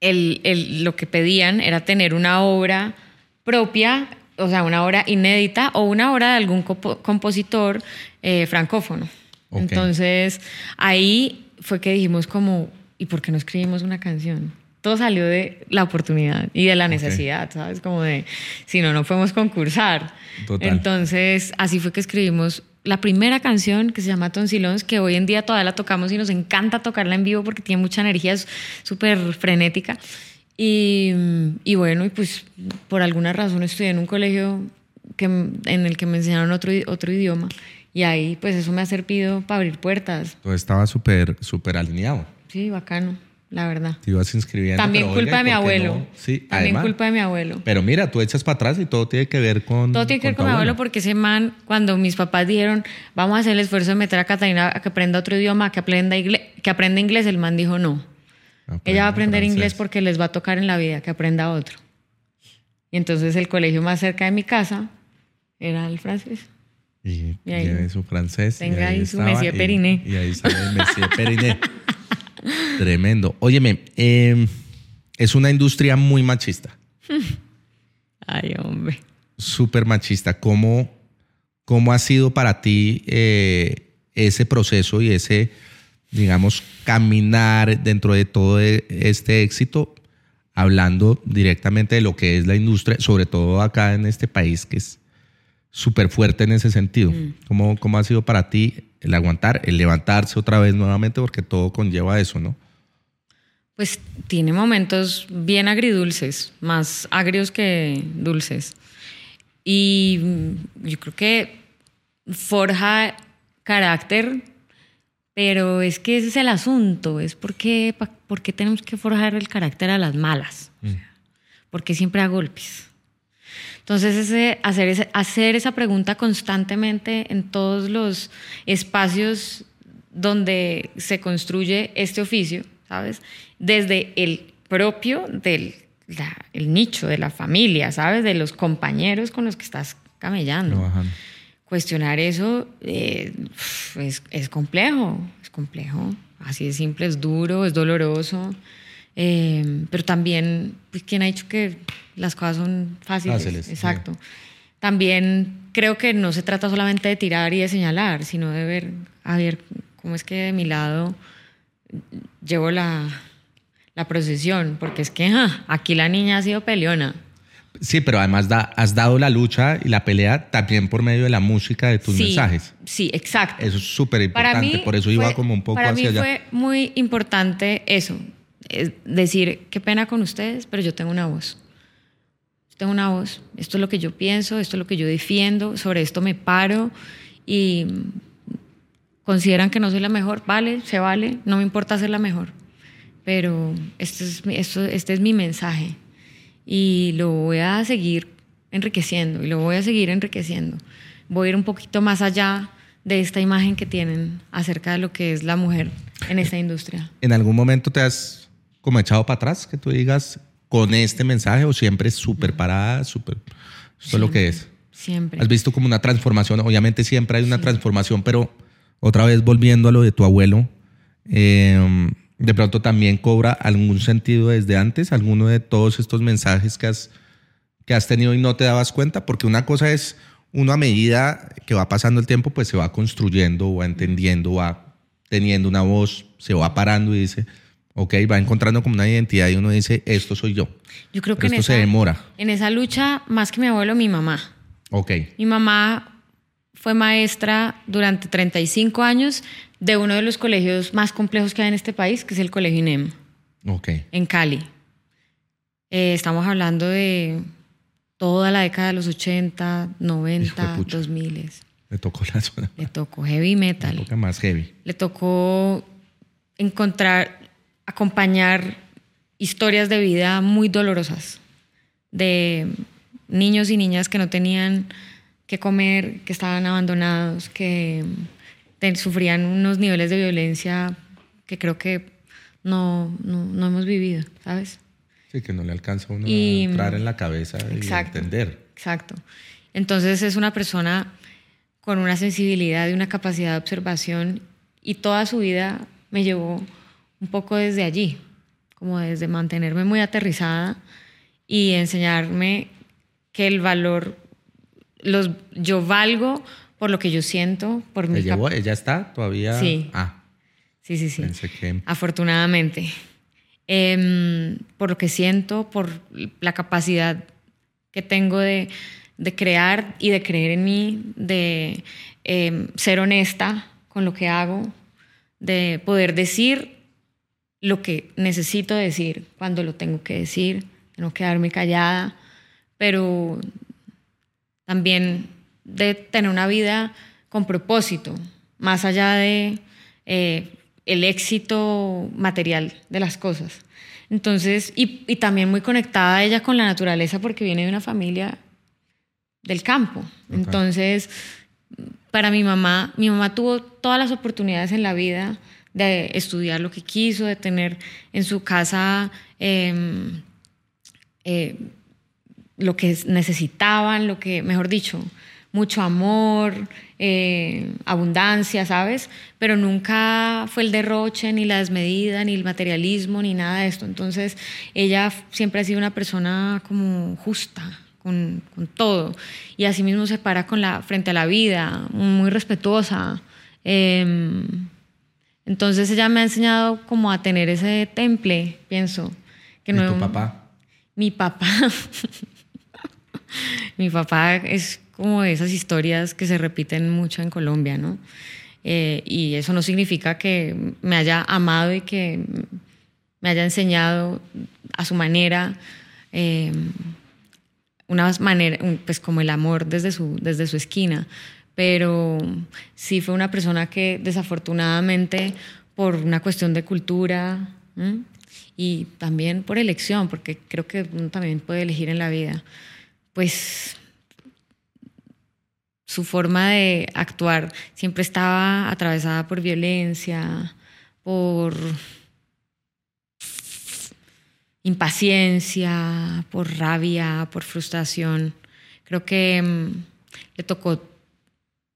el, el- lo que pedían era tener una obra propia, o sea, una obra inédita o una obra de algún compo- compositor eh, francófono. Entonces, ahí fue que dijimos como, ¿y por qué no escribimos una canción? Todo salió de la oportunidad y de la necesidad, ¿sabes? Como de, si no, no podemos concursar. Total. Entonces, así fue que escribimos la primera canción que se llama Tonsilons, que hoy en día todavía la tocamos y nos encanta tocarla en vivo porque tiene mucha energía, es súper frenética. Y, y bueno, y pues por alguna razón estudié en un colegio que, en el que me enseñaron otro, otro idioma y ahí pues eso me ha servido para abrir puertas. Todo estaba súper, súper alineado. Sí, bacano, la verdad. Te ibas inscribiendo. También pero, culpa oiga, de mi ¿y por qué abuelo. no? Sí, También además. culpa de mi abuelo. Pero mira, tú echas para atrás y todo tiene que ver con. Todo tiene que ver con mi abuelo porque ese man, cuando mis papás dijeron, vamos a hacer el esfuerzo de meter a Catalina a que aprenda otro idioma, que aprenda, que aprenda inglés, el man dijo no. Ella va a aprender francés. inglés porque les va a tocar en la vida que aprenda otro. Y entonces el colegio más cerca de mi casa era el francés. Y, Y ahí- lleve su francés. y Tenga ahí su estaba, Messier y- Periné. Y, ahí sale el Messier Periné. Tremendo. Óyeme, eh, es una industria muy machista. Ay, hombre. Súper machista. ¿Cómo, ¿Cómo ha sido para ti eh, ese proceso y ese digamos, caminar dentro de todo e- este éxito, hablando directamente de lo que es la industria, sobre todo acá en este país que es súper fuerte en ese sentido. ¿Cómo, ¿Cómo ha sido para ti el aguantar, el levantarse otra vez nuevamente? Porque todo conlleva eso, ¿no? Pues tiene momentos bien agridulces, más agrios que dulces. Y mm, yo creo que forja carácter, pero es que ese es el asunto, es porque, pa- por qué tenemos que forjar el carácter a las malas, porque siempre a golpes. Entonces, ese, hacer, ese- hacer esa pregunta constantemente en todos los espacios donde se construye este oficio, ¿sabes? Desde el propio del la- el nicho de la familia, ¿sabes? De los compañeros con los que estás camellando. Trabajando. Cuestionar eso eh, es, es complejo, es complejo. Así de simple, es duro, es doloroso. Eh, pero también, pues, ¿quién ha dicho que las cosas son fáciles? Fáciles, sí. Exacto. También creo que no se trata solamente de tirar y de señalar, sino de ver, a ver, cómo es que de mi lado llevo la, la procesión, porque es que ja, aquí la niña ha sido peleona. Sí, pero además da- has dado la lucha y la pelea también por medio de la música de tus Sí, mensajes. Sí, exacto. Eso es súper importante, por eso iba fue- como un poco para hacia mí allá. fue muy importante eso, es decir, qué pena con ustedes, pero yo tengo una voz. Yo tengo una voz. Esto es lo que yo pienso, esto es lo que yo defiendo, sobre esto me paro y consideran que no soy la mejor, vale, se vale, no me importa ser la mejor, pero este es, mi- esto, este es mi mensaje y lo voy a seguir enriqueciendo y lo voy a seguir enriqueciendo. Voy a ir un poquito más allá de esta imagen que tienen acerca de lo que es la mujer en esta industria. ¿En algún momento te has como echado para atrás que tú digas con este mensaje o siempre súper parada, súper... Esto es lo que es. Siempre. Has visto como una transformación, obviamente siempre hay una transformación, pero otra vez volviendo a lo de tu abuelo, eh, de pronto también cobra algún sentido desde antes, alguno de todos estos mensajes que has, que has tenido y no te dabas cuenta, porque una cosa es uno a medida que va pasando el tiempo, pues se va construyendo, va entendiendo, va teniendo una voz, se va parando y dice, ok, va encontrando como una identidad y uno dice, esto soy yo. Yo creo que Pero en esto esa, se demora. en esa lucha, más que mi abuelo, mi mamá. Ok, Mi mamá fue maestra durante 35 años de uno de los colegios más complejos que hay en este país, que es el Colegio INEM, ok. en Cali. Eh, estamos hablando de toda la década de los 80, 90, Hijuepucha. 2000. Me tocó la zona. Le tocó heavy metal. época más heavy. Le tocó encontrar, acompañar historias de vida muy dolorosas de niños y niñas que no tenían que comer, que estaban abandonados, que sufrían unos niveles de violencia que creo que no, no, no hemos vivido, ¿sabes? Sí, que no le alcanza a uno Y- a entrar en la cabeza Exacto. y entender. Exacto. Entonces es una persona con una sensibilidad y una capacidad de observación y toda su vida me llevó un poco desde allí, como desde mantenerme muy aterrizada y enseñarme que el valor, los, yo valgo por lo que yo siento, por mi ¿Te llevó? ¿Ella está todavía? Sí. Ah, Sí, sí, sí. pensé que... Afortunadamente. Em, por lo que siento, por la capacidad que tengo de, de crear y de creer en mí, de em, ser honesta con lo que hago, de poder decir lo que necesito decir cuando lo tengo que decir, de no quedarme callada, pero también de tener una vida con propósito, más allá de eh, el éxito material de las cosas. Entonces, y, y también muy conectada ella con la naturaleza porque viene de una familia del campo. Entonces, para mi mamá, mi mamá tuvo todas las oportunidades en la vida de estudiar lo que quiso, de tener en su casa em, eh, lo que necesitaban, lo que, mejor dicho, mucho amor, eh, abundancia, ¿sabes? Pero nunca fue el derroche, ni la desmedida, ni el materialismo, ni nada de esto. Entonces, ella siempre ha sido una persona como justa, con, con todo. Y asimismo se para con la, frente a la vida, muy respetuosa. em, Entonces ella me ha enseñado como a tener ese temple, pienso. Que ¿Y tu papá? Mi papá. mi papá es como esas historias que se repiten mucho en Colombia, ¿no? Eh, y eso no significa que me haya amado y que me haya enseñado a su manera, eh, una manera, pues como el amor desde su, desde su esquina, pero sí fue una persona que desafortunadamente por una cuestión de cultura y también por elección, porque creo que uno también puede elegir en la vida, pues su forma de actuar siempre estaba atravesada por violencia, por impaciencia, por rabia, por frustración. Creo que mm, le tocó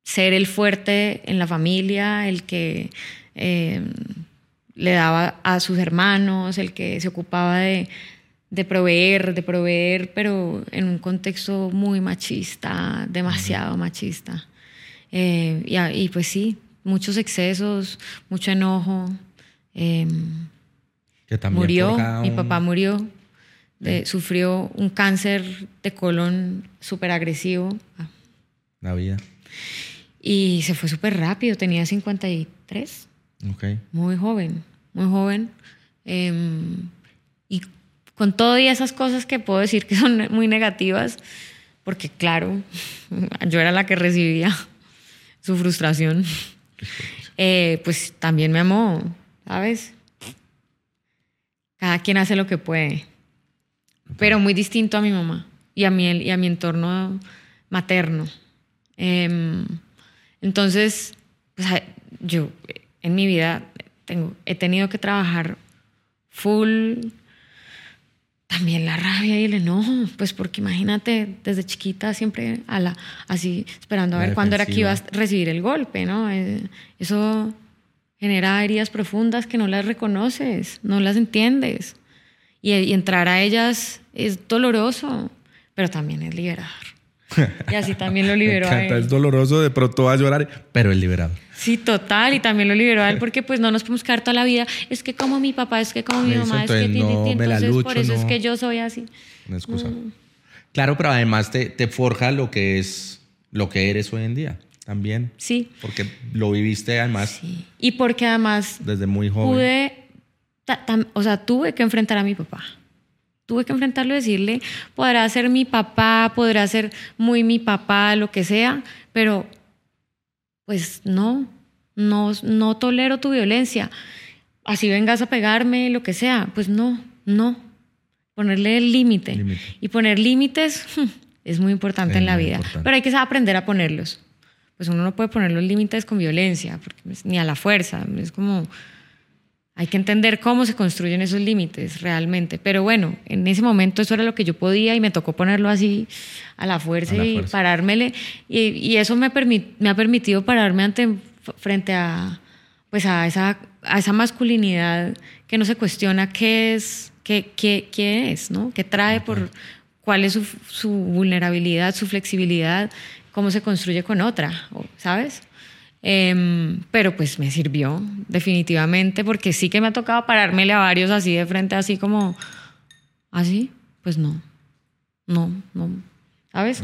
ser el fuerte en la familia, el que em, le daba a sus hermanos, el que se ocupaba de, proveer, de proveer, pero en un contexto muy machista, demasiado machista. Eh, y, pues sí, muchos excesos, mucho enojo. Em, murió, mi papá murió, sufrió un cáncer de colon súper agresivo. La vida. Y se fue súper rápido, tenía 53. Okay. Muy joven, muy joven. Em, y con todas esas cosas que puedo decir que son muy negativas, porque claro, yo era la que recibía su frustración, eh, pues también me amó, ¿sabes? Cada quien hace lo que puede. Pero muy distinto a mi mamá y a mi, y a mi entorno materno. Em, entonces, pues, yo en mi vida tengo, he tenido que trabajar full también la rabia y el enojo, pues porque imagínate, desde chiquita siempre a la, así esperando a ver cuándo era que ibas a recibir el golpe, ¿no? Eh, eso genera heridas profundas que no las reconoces, no las entiendes. Y, entrar a ellas es doloroso, pero también es liberador. Y así también lo liberó a él. Es doloroso, de pronto va a llorar, pero es liberador. Sí, total, y también lo liberó a él porque pues no nos podemos quedar toda la vida, es que como mi papá, es que como mi mamá, es que no, entonces por eso es que yo soy así. Una excusa. Mm. Claro, pero además te, te forja lo que es, lo que eres hoy en día también. Sí. Porque lo viviste además. Sí. Y porque además. Desde muy joven. Pude. O sea, tuve que enfrentar a mi papá. Tuve que enfrentarlo y decirle: podrá ser mi papá, podrá ser muy mi papá, lo que sea, pero pues no, no, no tolero tu violencia. Así vengas a pegarme, lo que sea, pues no, no. Ponerle el límite. Y poner límites es muy importante en la vida, pero hay que aprender a ponerlos pues uno no puede poner los límites con violencia, ni a la fuerza. Es como, hay que entender cómo se construyen esos límites realmente. Pero bueno, en ese momento eso era lo que yo podía y me tocó ponerlo así a la fuerza, y parármele. Y, eso me, me ha permitido pararme ante, frente a, pues a, esa, a esa masculinidad que no se cuestiona qué es, qué, qué, es, ¿no? ¿Qué trae por cuál es su, su vulnerabilidad, su flexibilidad? cómo se construye con otra, ¿sabes? Em, pero pues me sirvió definitivamente porque sí que me ha tocado parármele a varios así de frente, así como, así, pues no, no, no, ¿sabes?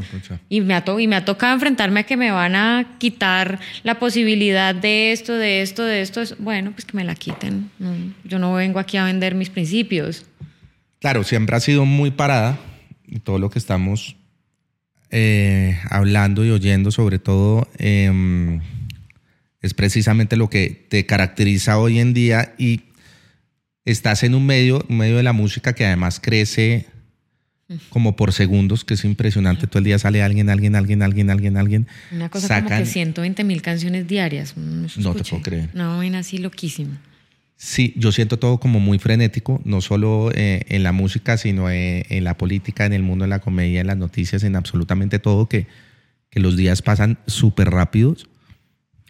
Y me, ha y me ha tocado enfrentarme a que me van a quitar la posibilidad de esto, de esto, de esto. Bueno, pues que me la quiten. yo no vengo aquí a vender mis principios. Claro, siempre ha sido muy parada y todo lo que estamos eh, hablando y oyendo sobre todo em, es precisamente lo que te caracteriza hoy en día y estás en un medio, un medio de la música que además crece como por segundos, que es impresionante. Todo el día sale alguien, alguien, alguien, alguien, alguien, alguien. Una cosa como que 120 mil canciones diarias. No, te puedo creer. No, ven así loquísima. Sí, yo siento todo como muy frenético, no solo eh, en la música, sino eh, en la política, en el mundo de la comedia, en las noticias, en absolutamente todo, que, que los días pasan súper rápidos,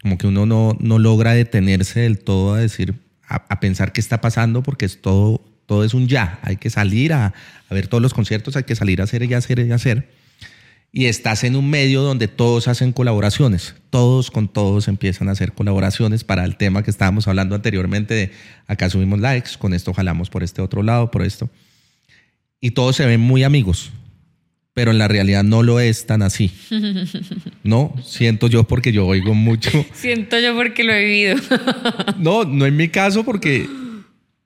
como que uno no, no logra detenerse del todo a decir, a, pensar qué está pasando, porque es todo, todo es un ya, hay que salir a, a, ver todos los conciertos, hay que salir a hacer y hacer y hacer. y estás en un medio donde todos hacen colaboraciones, todos con todos empiezan a hacer colaboraciones para el tema que estábamos hablando anteriormente de acá subimos likes, con esto jalamos por este otro lado, por esto. Y todos se ven muy amigos, pero en la realidad no lo es tan así. No, siento yo porque yo oigo mucho. Siento yo porque lo he vivido. No, no en mi caso porque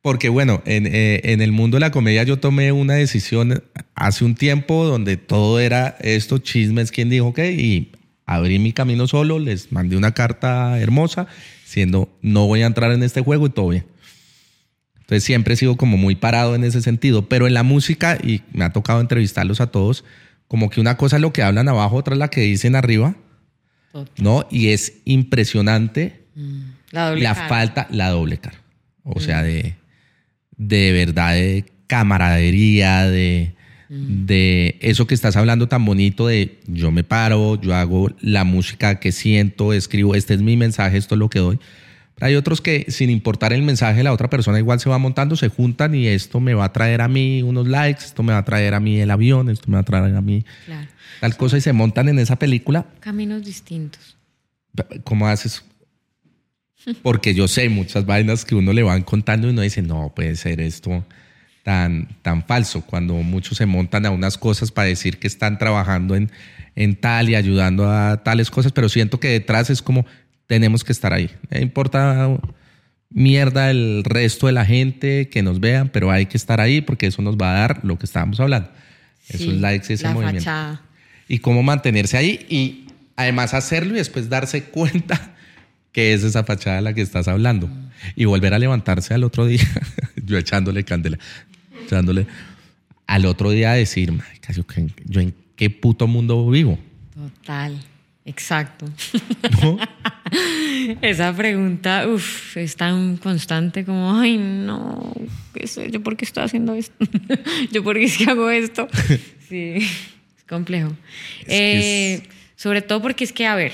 porque bueno, en, eh, en, el mundo de la comedia yo tomé una decisión hace un tiempo donde todo era esto, chismes, quién dijo qué, y abrí mi camino solo, les mandé una carta hermosa, siendo no voy a entrar en este juego y todo bien. Entonces siempre he sido como muy parado en ese sentido, pero en la música, y me ha tocado entrevistarlos a todos, como que una cosa es lo que hablan abajo, otra es la que dicen arriba, ¿no? Y es impresionante mm. la, la falta, la doble cara. O sea, mm. de de verdad de camaradería, de, mm. de eso que estás hablando tan bonito de yo me paro, yo hago la música que siento, escribo, este es mi mensaje, esto es lo que doy. Hay otros que sin importar el mensaje, la otra persona igual se va montando, se juntan y esto me va a traer a mí unos likes, esto me va a traer a mí el avión, esto me va a traer a mí tal cosa y se montan en esa película. Caminos distintos. ¿Cómo haces? Porque yo sé muchas vainas que uno le van contando y uno dice, no puede ser esto tan, tan falso. Cuando muchos se montan a unas cosas para decir que están trabajando en, en tal y ayudando a tales cosas, pero siento que detrás es como, tenemos que estar ahí. No importa mierda el resto de la gente que nos vean, pero hay que estar ahí porque eso nos va a dar lo que estábamos hablando. Esos likes y ese movimiento. Y cómo mantenerse ahí y además hacerlo y después darse cuenta ¿Qué es esa fachada de la que estás hablando? Y volver a levantarse al otro día, yo echándole candela, echándole al otro día a decir, yo, yo en qué puto mundo vivo. Total, exacto. Esa pregunta, uff, es tan constante como, ay, no, ¿qué sé? ¿Yo por qué estoy haciendo esto? ¿Yo por qué es que hago esto? Sí, es complejo. Eh, sobre todo porque es que, a ver,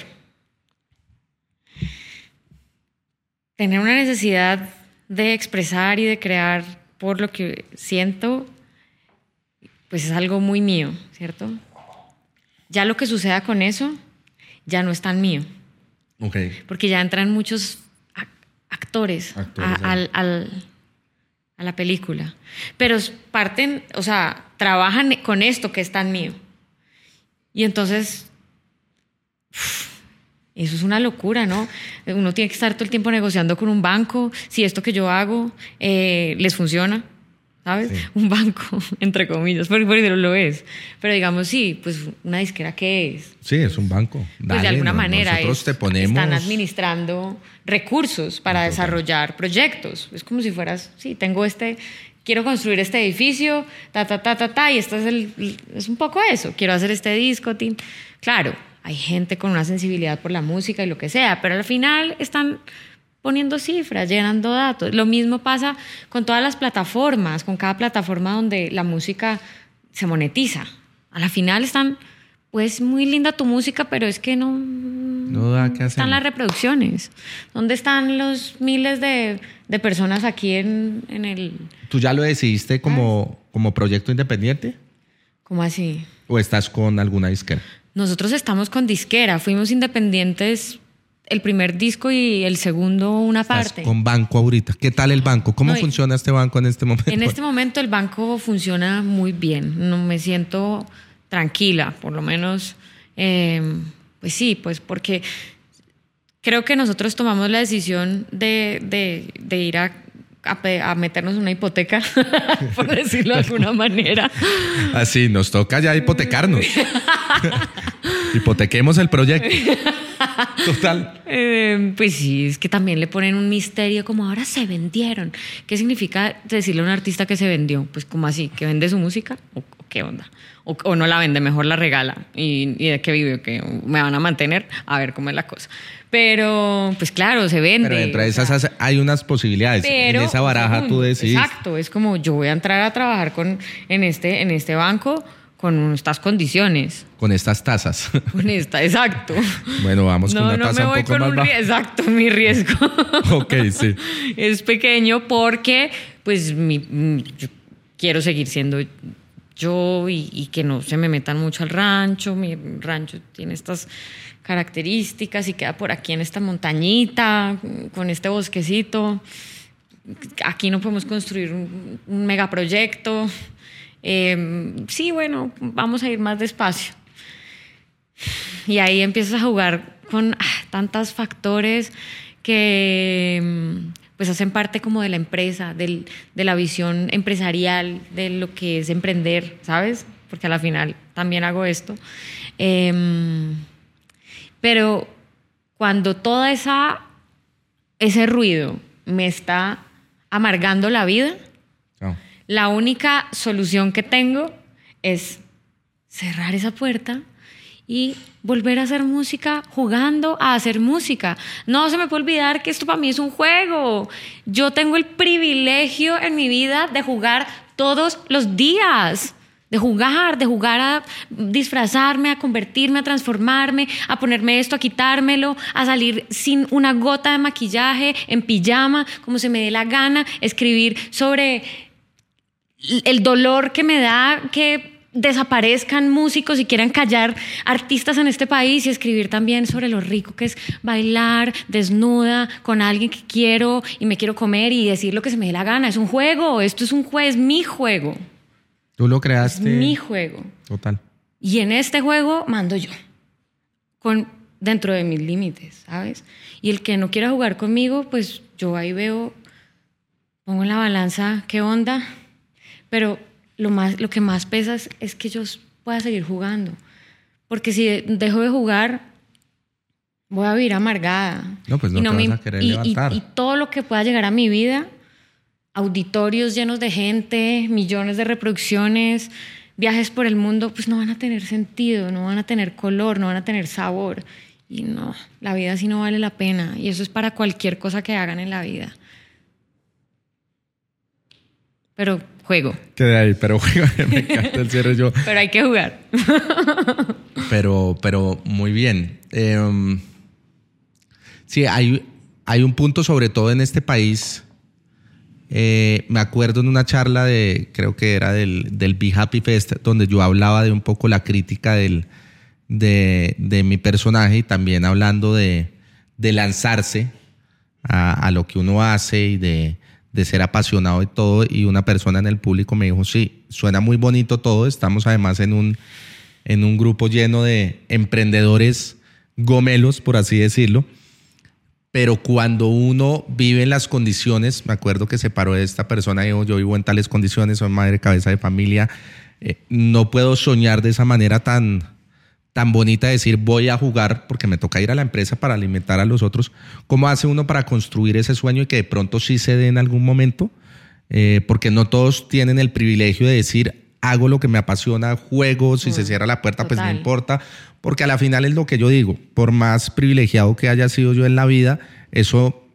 tener una necesidad de expresar y de crear por lo que siento, pues es algo muy mío, ¿cierto? Ya lo que suceda con eso, ya no es tan mío. Porque ya entran muchos actores, a, a, la película. Pero parten, o sea, trabajan con esto que es tan mío. Y entonces... Eso es una locura, ¿no? Uno tiene que estar todo el tiempo negociando con un banco si esto que yo hago eh, les funciona, ¿sabes? Un banco, entre comillas, por, por eso lo es. Pero digamos, sí, pues una disquera, ¿qué es? Sí, es un banco. pues de alguna manera nosotros te ponemos... están administrando recursos para desarrollar proyectos. Es como si fueras, sí, tengo este, quiero construir este edificio, ta, ta, ta, ta, ta, y esto es, el, es un poco eso, quiero hacer este disco, tin. claro hay gente con una sensibilidad por la música y lo que sea, pero al final están poniendo cifras, llenando datos. Lo mismo pasa con todas las plataformas, con cada plataforma donde la música se monetiza. A la final están, pues muy linda tu música, pero es que no, no da que hacer. están las reproducciones. ¿Dónde están los miles de, de personas aquí en, en, el... ¿Tú ya lo decidiste como, como proyecto independiente? ¿Cómo así? ¿O estás con alguna disquera? Nosotros estamos con disquera, fuimos independientes el primer disco y el segundo una parte. con banco ahorita. ¿Qué tal el banco? ¿Cómo funciona este banco en este momento? En este momento el banco funciona muy bien. No me siento tranquila, por lo menos. Em, pues sí, pues porque creo que nosotros tomamos la decisión de, de ir a a, meternos una hipoteca, por decirlo de alguna manera. Así, nos toca ya hipotecarnos. Hipotequemos el proyecto. Total. Eh, pues sí, es que también le ponen un misterio como ahora se vendieron. ¿Qué significa decirle a un artista que se vendió? Pues como así, que vende su música o, qué onda. O, no la vende, mejor la regala. Y, y de qué vive, que me van a mantener, a ver cómo es la cosa. Pero, pues claro, se vende. Pero dentro de esas hay unas posibilidades. en esa baraja tú decís. Exacto, es como yo voy a entrar a trabajar con, en, este, en este banco con estas condiciones. Con estas tasas. Con esta, exacto. Bueno, vamos con una no tasa me voy un poco con más un Exacto, mi riesgo. ok, sí. Es pequeño porque, pues, mi, yo quiero seguir siendo yo y, y que no se me metan mucho al rancho. Mi rancho tiene estas características y queda por aquí en esta montañita, con este bosquecito. Aquí no podemos construir un, un megaproyecto. Eh, sí, bueno, vamos a ir más despacio. Y ahí empiezas a jugar con ah, tantos factores que mm, pues hacen parte como de la empresa, del- de la visión empresarial, de lo que es emprender, ¿sabes? Porque a la final también hago esto. Em, pero cuando toda esa ese ruido me está amargando la vida. La única solución que tengo es cerrar esa puerta y volver a hacer música jugando a hacer música. No se me puede olvidar que esto para mí es un juego. Yo tengo el privilegio en mi vida de jugar todos los días. De jugar, de jugar a disfrazarme, a convertirme, a transformarme, a ponerme esto, a quitármelo, a salir sin una gota de maquillaje, en pijama, como se me dé la gana, escribir sobre el dolor que me da que desaparezcan músicos y quieran callar artistas en este país y escribir también sobre lo rico que es bailar desnuda con alguien que quiero y me quiero comer y decir lo que se me dé la gana. Es un juego, esto es un juego, es mi juego, Tú lo es creaste. mi juego. Total. Y en este juego mando yo, con, dentro de mis límites, ¿sabes? Y el que no quiera jugar conmigo, pues yo ahí veo, pongo en la balanza qué onda, pero lo, más, lo que más pesa es, es que yo pueda seguir jugando. Porque si dejo de jugar, voy a vivir amargada. No, pues no Y te vas me- a querer y- y- levantar. y todo lo que pueda llegar a mi vida, auditorios llenos de gente, millones de reproducciones, viajes por el mundo, pues no van a tener sentido, no van a tener color, no van a tener sabor. Y no, la vida así no vale la pena. Y eso es para cualquier cosa que hagan en la vida. Pero juego, Quedé ahí, pero me encanta el cierre yo. pero hay que jugar. Pero, pero muy bien. Eh, sí, hay, hay un punto, sobre todo en este país. eh, me acuerdo en una charla de, creo que era del, del Be Happy Fest, donde yo hablaba de un poco la crítica del, de, de mi personaje y también hablando de, de lanzarse a, a lo que uno hace y de, de ser apasionado y todo. Y una persona en el público me dijo, sí, suena muy bonito todo. Estamos además en un, en un grupo lleno de emprendedores gomelos, por así decirlo. Pero cuando uno vive en las condiciones, me acuerdo que se paró de esta persona y dijo, yo vivo en tales condiciones, soy madre, cabeza de familia, eh, no puedo soñar de esa manera tan, tan bonita de decir voy a jugar porque me toca ir a la empresa para alimentar a los otros. ¿Cómo hace uno para construir ese sueño y que de pronto sí se dé en algún momento? Eh, porque no todos tienen el privilegio de decir hago lo que me apasiona, juego, si se cierra la puerta pues no importa, porque a la final es lo que yo digo, por más privilegiado que haya sido yo en la vida, eso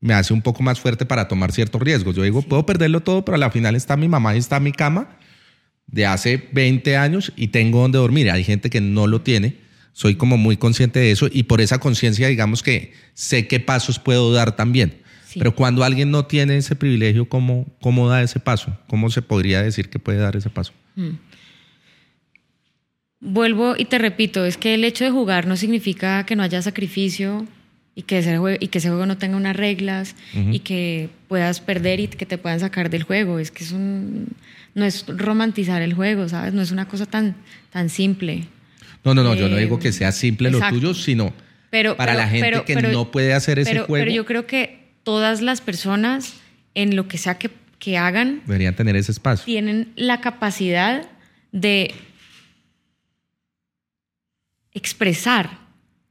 me hace un poco más fuerte para tomar ciertos riesgos. Yo digo, puedo perderlo todo, pero a la final está mi mamá y está mi cama de hace 20 años y tengo donde dormir. Hay gente que no lo tiene. Soy como muy consciente de eso y por esa conciencia, digamos que sé qué pasos puedo dar también. Sí. Pero cuando alguien no tiene ese privilegio, ¿cómo, ¿cómo da ese paso? ¿Cómo se podría decir que puede dar ese paso? Vuelvo y te repito, es que el hecho de jugar no significa que no haya sacrificio y que ese juego, y que ese juego no tenga unas reglas y que puedas perder y que te puedan sacar del juego. Es que es un, no es romantizar el juego, ¿sabes? No es una cosa tan, tan simple. No, no, no, yo no Eh, digo que sea simple lo exacto. tuyo, sino Pero, para pero- la gente pero- que pero- no puede hacer ese juego, Pero yo creo que todas las personas, en lo que sea que, que hagan, deberían tener ese espacio. tienen la capacidad de expresar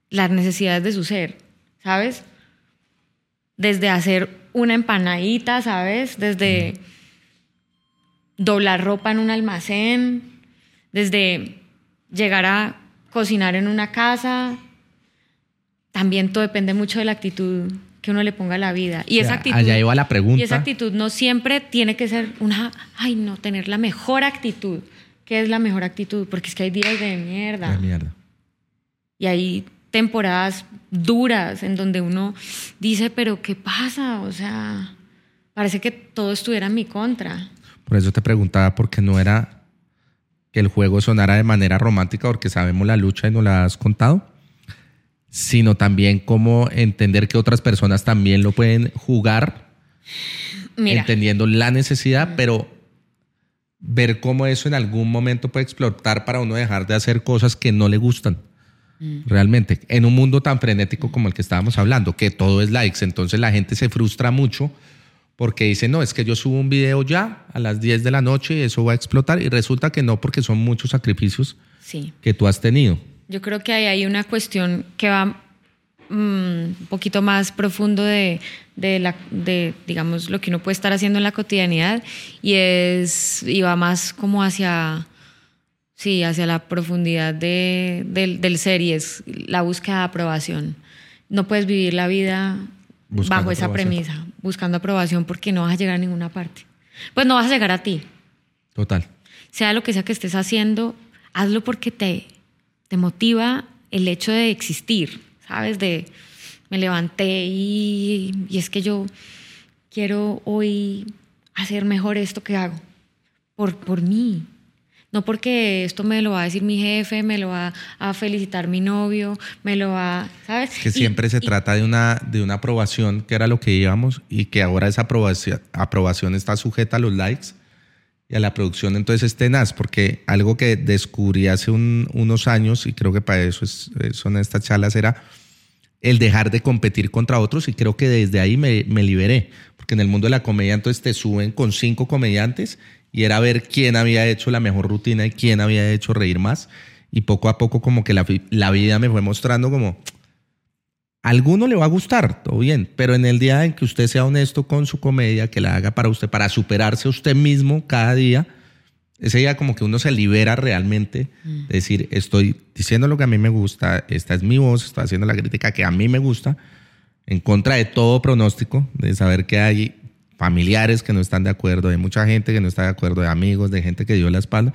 las necesidades de su ser, ¿sabes? Desde hacer una empanadita, ¿sabes? Desde doblar ropa en un almacén, desde llegar a cocinar en una casa. También todo depende mucho de la actitud que uno le ponga a la vida. Y esa actitud, allá iba la pregunta. Y esa actitud no siempre tiene que ser una, ay no, tener la mejor actitud. ¿Qué es la mejor actitud? Porque es que hay días de mierda. Ay, mierda. Y hay temporadas duras en donde uno dice, pero ¿qué pasa? O sea, parece que todo estuviera en mi contra. Por eso te preguntaba, porque no era, que el juego sonara de manera romántica porque sabemos la lucha y nos la has contado, sino también cómo entender que otras personas también lo pueden jugar, Mira, entendiendo la necesidad, pero ver cómo eso en algún momento puede explotar para uno dejar de hacer cosas que no le gustan. Realmente, en un mundo tan frenético como el que estábamos hablando, que todo es likes, entonces la gente se frustra mucho porque dice, no, es que yo subo un video ya a las 10 de la noche y eso va a explotar y resulta que no porque son muchos sacrificios sí. que tú has tenido. Yo creo que ahí hay una cuestión que va mm, un poquito más profundo de, de, la, de, digamos, lo que uno puede estar haciendo en la cotidianidad y es y va más como hacia, sí, hacia la profundidad de, del, del ser y es la búsqueda de aprobación. No puedes vivir la vida Buscando bajo esa aprobación. premisa, buscando aprobación porque no vas a llegar a ninguna parte. Pues no vas a llegar a ti, Total. sea lo que sea que estés haciendo, hazlo porque te, te motiva el hecho de existir, ¿sabes? De me levanté y, y es que yo quiero hoy hacer mejor esto que hago, por, por mí. No porque esto me lo va a decir mi jefe, me lo va a felicitar mi novio, me lo va, ¿sabes? Que Y- siempre se y- trata de una, de una aprobación, que era lo que íbamos, y que ahora esa aprobación, aprobación está sujeta a los likes y a la producción, entonces es tenaz, porque algo que descubrí hace un- unos años, y creo que para eso es- son estas charlas, era el dejar de competir contra otros, y creo que desde ahí me, me liberé, porque en el mundo de la comedia entonces te suben con cinco comediantes, y era ver quién había hecho la mejor rutina y quién había hecho reír más, y poco a poco como que la, la vida me fue mostrando como a alguno le va a gustar, todo bien, pero en el día en que usted sea honesto con su comedia, que la haga para usted, para superarse usted mismo cada día, ese día como que uno se libera realmente de decir, estoy diciendo lo que a mí me gusta, esta es mi voz, estoy haciendo la crítica que a mí me gusta, en contra de todo pronóstico, de saber que hay familiares que no están de acuerdo, de mucha gente que no está de acuerdo, de amigos, de gente que dio la espalda,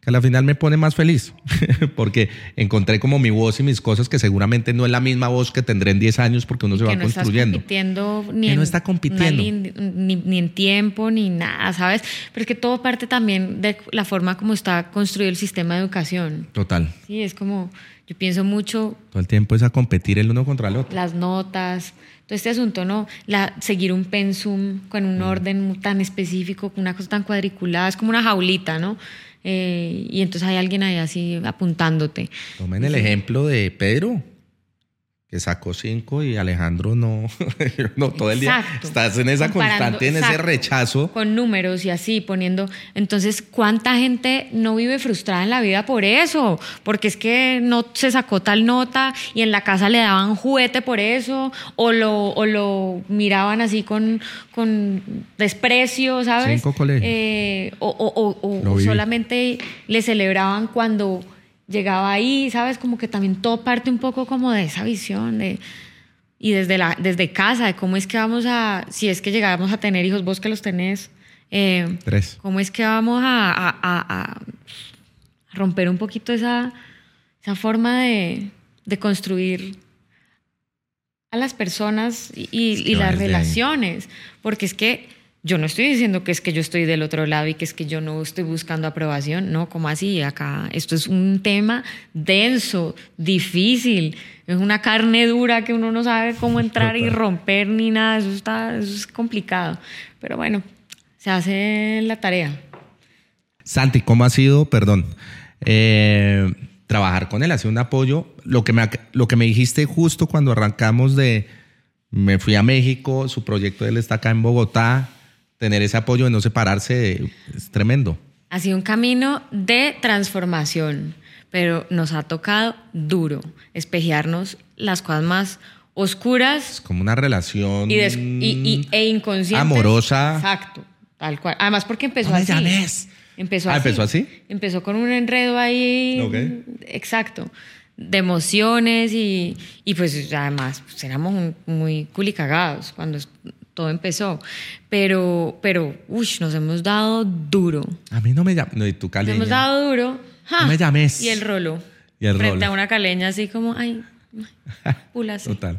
que a la final me pone más feliz, porque encontré como mi voz y mis cosas que seguramente no es la misma voz que tendré en 10 años porque uno se que va no estás construyendo. compitiendo ni Que en no está compitiendo. ni, ni en tiempo ni nada, ¿sabes? Pero es que todo parte también de la forma como está construido el sistema de educación. Total, Sí, es como, yo pienso mucho todo el tiempo es a competir el uno contra el otro. las notas, todo este asunto, ¿no? La, seguir un pensum con un orden tan específico, con una cosa tan cuadriculada, es como una jaulita, ¿no? Eh, y entonces hay alguien ahí así apuntándote. Tomen el ejemplo de Pedro, que sacó cinco y Alejandro no, no todo el día. Estás en esa Comparando, constante, en ese rechazo. con números y así poniendo. Entonces, ¿cuánta gente no vive frustrada en la vida por eso? Porque es que no se sacó tal nota y en la casa le daban juguete por eso, o lo, o lo miraban así con, con desprecio, ¿sabes? Cinco colegios. Eh, o o- o- solamente le celebraban cuando llegaba ahí, ¿sabes? Como que también todo parte un poco como de esa visión de y desde, la, desde casa, de cómo es que vamos a, si es que llegamos a tener hijos, vos que los tenés, eh, Tres. cómo es que vamos a, a- a- a romper un poquito esa, esa forma de, de construir a las personas y, y- Es que y va las ahí. relaciones, porque es que yo no estoy diciendo que es que yo estoy del otro lado y que es que yo no estoy buscando aprobación, no, como así, acá esto es un tema denso, difícil, es una carne dura que uno no sabe cómo entrar y romper ni nada, eso está, eso es complicado, pero bueno, se hace la tarea. Santi, ¿cómo ha sido, perdón, eh, trabajar con él? Ha sido un apoyo. Lo que, me, lo que me dijiste justo cuando arrancamos de, me fui a México, su proyecto de él está acá en Bogotá, tener ese apoyo de no separarse es tremendo. Ha sido un camino de transformación, pero nos ha tocado duro espejearnos las cosas más oscuras Es como una relación y, des- y- y- e inconscientes. amorosa. Exacto, tal cual. Además porque empezó así. llames. Empezó Ah, así. ¿empezó así? Empezó con un enredo ahí. Ok. Exacto. De emociones y, y pues además pues, éramos muy culicagados cuando todo empezó. Pero, pero, uy, nos hemos dado duro. A mí no me llames. No, y Nos caleña. hemos dado duro. ¡Ja! No me llames. Y el rolo. Y el Frente rolo. a una caleña así como, ay, pula así. Total.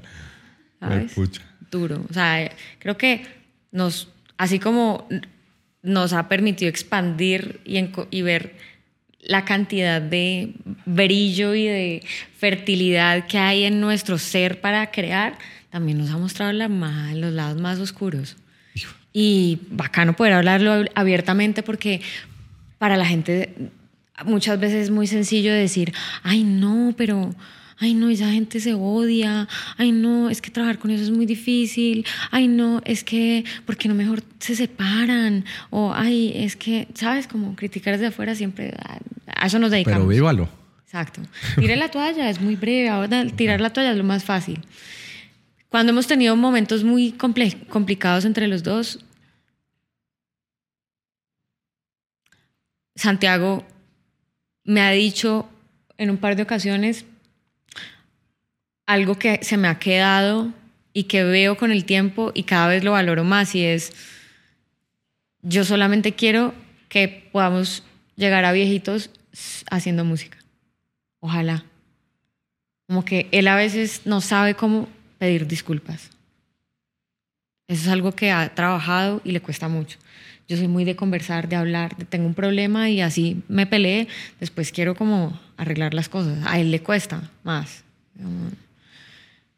¿sabes? Pucha. Duro. O sea, creo que nos, así como nos ha permitido expandir y ver la cantidad de brillo y de fertilidad que hay en nuestro ser para crear, también nos ha mostrado la más, los lados más oscuros. Y bacano poder hablarlo abiertamente porque para la gente muchas veces es muy sencillo decir, ay no, pero ay no, esa gente se odia, ay no, es que trabajar con eso es muy difícil, ay no, es que, ¿por qué no mejor se separan? O ay, es que, ¿sabes? Como criticar desde afuera siempre, a eso nos dedicamos. Pero vívalo. Exacto. Tire la toalla, es muy breve, ahora tirar la toalla es lo más fácil. Cuando hemos tenido momentos muy complicados entre los dos, Santiago me ha dicho en un par de ocasiones algo que se me ha quedado y que veo con el tiempo y cada vez lo valoro más y es, yo solamente quiero que podamos llegar a viejitos haciendo música. Ojalá. Como que él a veces no sabe cómo pedir disculpas. Eso es algo que ha trabajado y le cuesta mucho. Yo soy muy de conversar, de hablar, de tengo un problema y así me peleé, después quiero como arreglar las cosas. A él le cuesta más.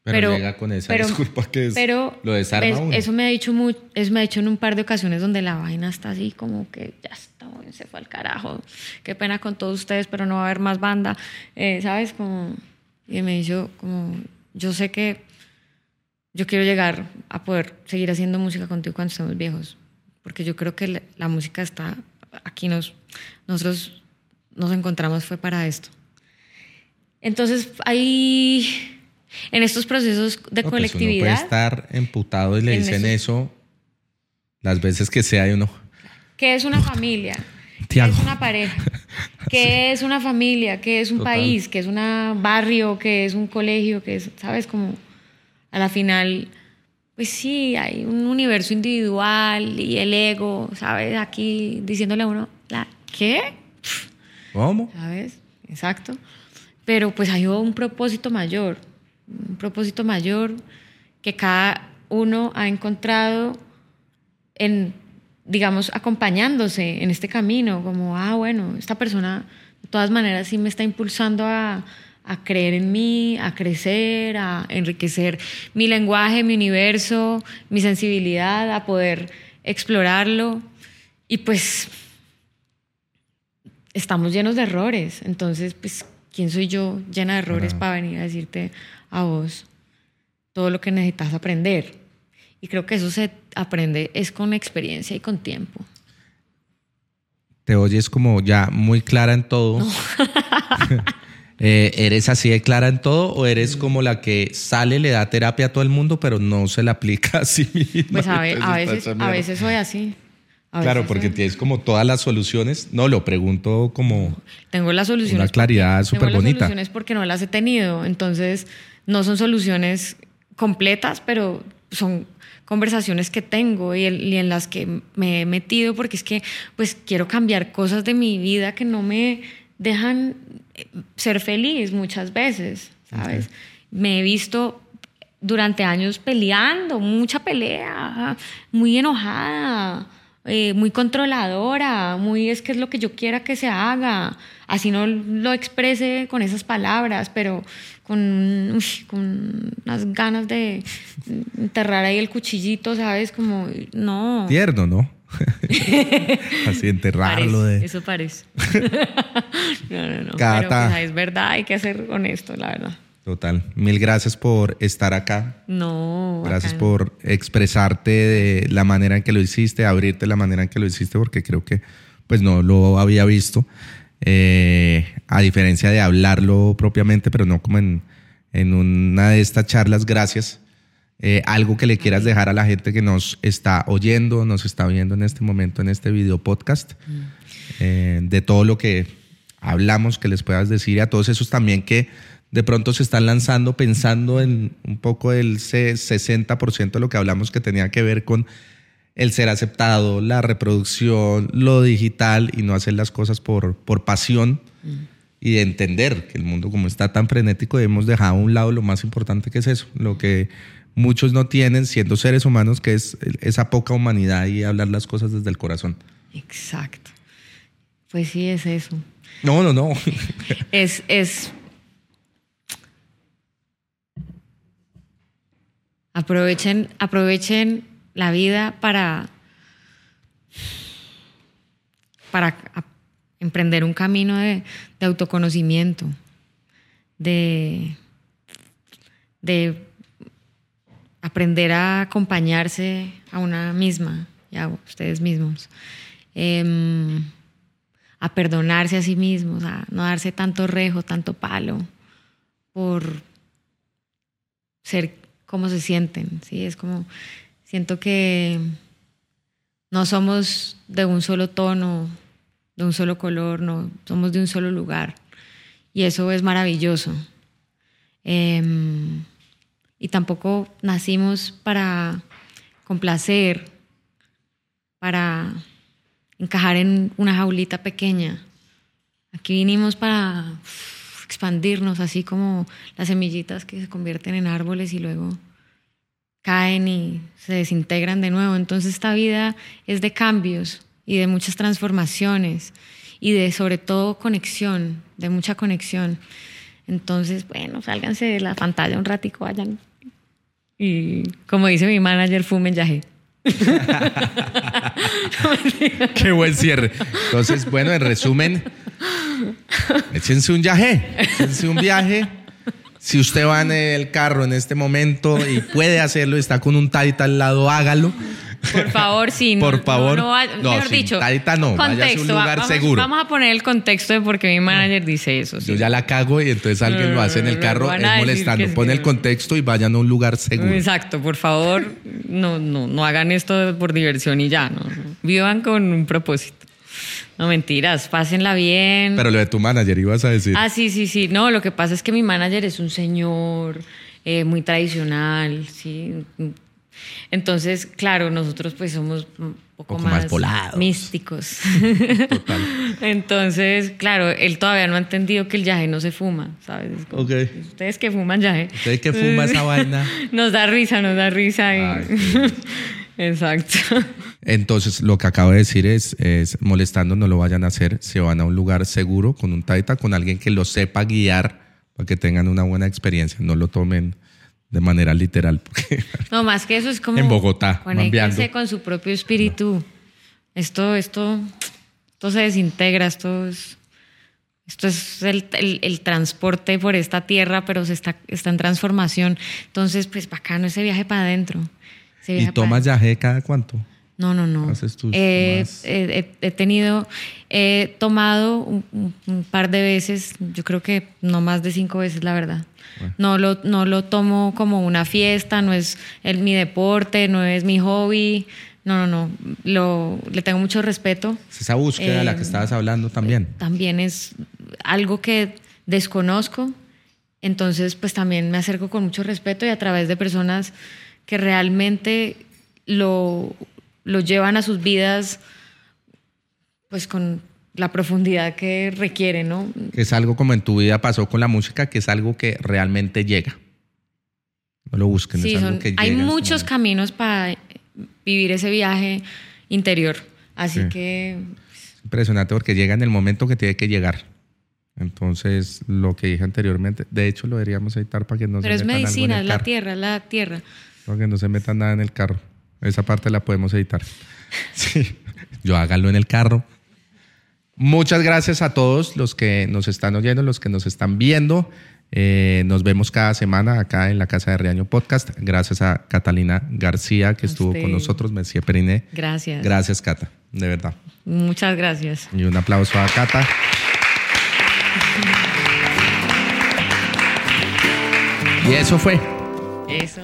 Pero, llega con esa disculpa que es, lo desarma Eso me ha dicho muy, eso me ha dicho en un par de ocasiones donde la vaina está así como que ya está, se fue al carajo. Qué pena con todos ustedes, pero no va a haber más banda. Eh, ¿Sabes? Como, y me dijo como, yo sé que yo quiero llegar a poder seguir haciendo música contigo cuando estemos viejos, porque yo creo que la, música está aquí nos nosotros nos encontramos fue para esto. Entonces ahí en estos procesos de colectividad. Pues uno puede estar emputado y le dicen eso las veces que sea y uno. ¿Qué es una familia? ¿Qué es una pareja? ¿Qué es una familia? ¿Qué es un país? ¿Qué es un barrio? ¿Qué es un colegio? ¿Qué es, sabes? Como a la final, pues sí, hay un universo individual y el ego, ¿sabes? Aquí diciéndole a uno, ¿qué? ¿Cómo? ¿Sabes? Exacto. Pero pues hay un propósito mayor, un propósito mayor que cada uno ha encontrado en, digamos, acompañándose en este camino, como, ah, bueno, esta persona de todas maneras sí me está impulsando a, a creer en mí, a crecer, a enriquecer mi lenguaje, mi universo, mi sensibilidad, a poder explorarlo. Y pues estamos llenos de errores. Entonces, pues, ¿quién soy yo llena de errores para venir a decirte a vos todo lo que necesitas aprender? Y creo que eso se aprende es con experiencia y con tiempo. Te oyes como ya muy clara en todo. Eh, ¿Eres así de clara en todo o eres como la que sale, le da terapia a todo el mundo, pero no se la aplica a sí misma? Pues a, veces, a veces soy así. claro, porque tienes como todas las soluciones. No, lo pregunto como... Tengo las soluciones. Una claridad súper bonita. Tengo las soluciones porque no las he tenido. Entonces, no son soluciones completas, pero son conversaciones que tengo y, y, en las que me he metido porque es que pues quiero cambiar cosas de mi vida que no me dejan ser feliz muchas veces, ¿sabes? Me he visto durante años peleando, mucha pelea, muy enojada, eh, muy controladora, muy es que es lo que yo quiera que se haga, así no lo exprese con esas palabras, pero con, con unas ganas de enterrar ahí el cuchillito, ¿sabes? Como, no. Tierno, ¿no? Así enterrarlo de. Eso parece. no, no, no. Pero pues, es verdad, hay que ser honesto, la verdad. Total. Mil gracias por estar acá. No. Gracias por expresarte de la manera en que lo hiciste, abrirte la manera en que lo hiciste, porque creo que pues no lo había visto. Eh, a diferencia de hablarlo propiamente, pero no como en, en una de estas charlas. Gracias eh, algo que le quieras dejar a la gente que nos está oyendo, nos está viendo en este momento en este video podcast, eh, de todo lo que hablamos, que les puedas decir a todos esos también que de pronto se están lanzando pensando en un poco el 60% de lo que hablamos que tenía que ver con el ser aceptado, la reproducción, lo digital y no hacer las cosas por, por pasión mm. y de entender que el mundo como está tan frenético hemos dejado a un lado lo más importante que es eso, lo que muchos no tienen siendo seres humanos, que es esa poca humanidad y hablar las cosas desde el corazón. Exacto. Pues sí, es eso. No, no, no. es, es aprovechen, aprovechen la vida para, para emprender un camino de, de autoconocimiento, de, de aprender a acompañarse a una misma y a ustedes mismos. Em, a perdonarse a sí mismos, a no darse tanto rejo, tanto palo por ser como se sienten, ¿sí? Es como, siento que no somos de un solo tono, de un solo color, no, somos de un solo lugar. Y eso es maravilloso. Em, y tampoco nacimos para complacer, para encajar en una jaulita pequeña. Aquí vinimos para expandirnos, así como las semillitas que se convierten en árboles y luego caen y se desintegran de nuevo. Entonces esta vida es de cambios y de muchas transformaciones y de sobre todo conexión, de mucha conexión. Entonces, bueno, sálganse de la pantalla un ratico, vayan. Y como dice mi manager, fumen yagé. Qué buen cierre. Entonces, bueno, en resumen, échense un viaje, échense un viaje. Si usted va en el carro en este momento y puede hacerlo, está con un taita al lado, hágalo. Por favor, sí. no- Por favor. No, No, mejor dicho. taita no, a un contexto, lugar vamos, seguro. Vamos a poner el contexto de por qué mi manager dice eso. Yo ya la cago y entonces alguien lo hace en el carro, es molestando. es Pone que- el contexto y vayan a un lugar seguro. Exacto, por favor, no, no, no hagan esto por diversión y ya, no. Vivan con un propósito. No mentiras, pásenla bien. Pero lo de tu manager ibas a decir. Ah, sí, sí, sí. No, lo que pasa es que mi manager es un señor eh, muy tradicional, sí. Entonces, claro, nosotros pues somos un poco, Poco más volados. místicos. Total. Entonces, claro, él todavía no ha entendido que el yaje no se fuma, ¿sabes? Como. Ustedes que fuman yaje. Usted que fuma esa vaina. Nos da risa, nos da risa. y- Ay, Exacto. Entonces, lo que acabo de decir es, es molestando, no lo vayan a hacer. Se van a un lugar seguro con un taita, con alguien que lo sepa guiar para que tengan una buena experiencia. No lo tomen de manera literal. Porque No, más que eso es como. En Bogotá, Conéctense con su propio espíritu. Esto, esto, esto se desintegra, esto es. Esto es el, el- el transporte por esta tierra, pero se está, está en transformación. Entonces, pues bacano ese viaje para adentro. ¿Y viaje tomas yaje cada cuánto? No, no, no. Haces tus Eh, eh, he, tenido, he tomado un, par de veces, yo creo que no más de cinco veces, la verdad. No, lo, no lo tomo como una fiesta, no es el, mi deporte, no es mi hobby. No, no, no. Lo, le tengo mucho respeto. Es esa búsqueda de la que Eh, estabas hablando también. También es algo que desconozco. Entonces, pues también me acerco con mucho respeto y a través de personas que realmente lo, lo llevan a sus vidas, pues con la profundidad que requiere, ¿no? Es algo como en tu vida pasó con la música, que es algo que realmente llega. No lo busquen, Sí, es algo son- que hay muchos caminos para vivir ese viaje interior. Así Sí. que Impresionante porque llega en el momento que tiene que llegar. Entonces, lo que dije anteriormente, de hecho lo deberíamos editar para que no Pero es se metan algo en medicina, es la tierra, es la tierra. Para que no se metan nada en el carro. Esa parte la podemos editar. Sí. Yo hágalo en el carro. Muchas gracias a todos los que nos están oyendo, los que nos están viendo. Eh, nos vemos cada semana acá en la Casa de Reaño Podcast. Gracias a Catalina García que A estuvo usted. con nosotros, Messi Periné. Gracias. Gracias, Cata, de verdad. Muchas gracias. Y un aplauso a Cata. Y eso fue. Eso.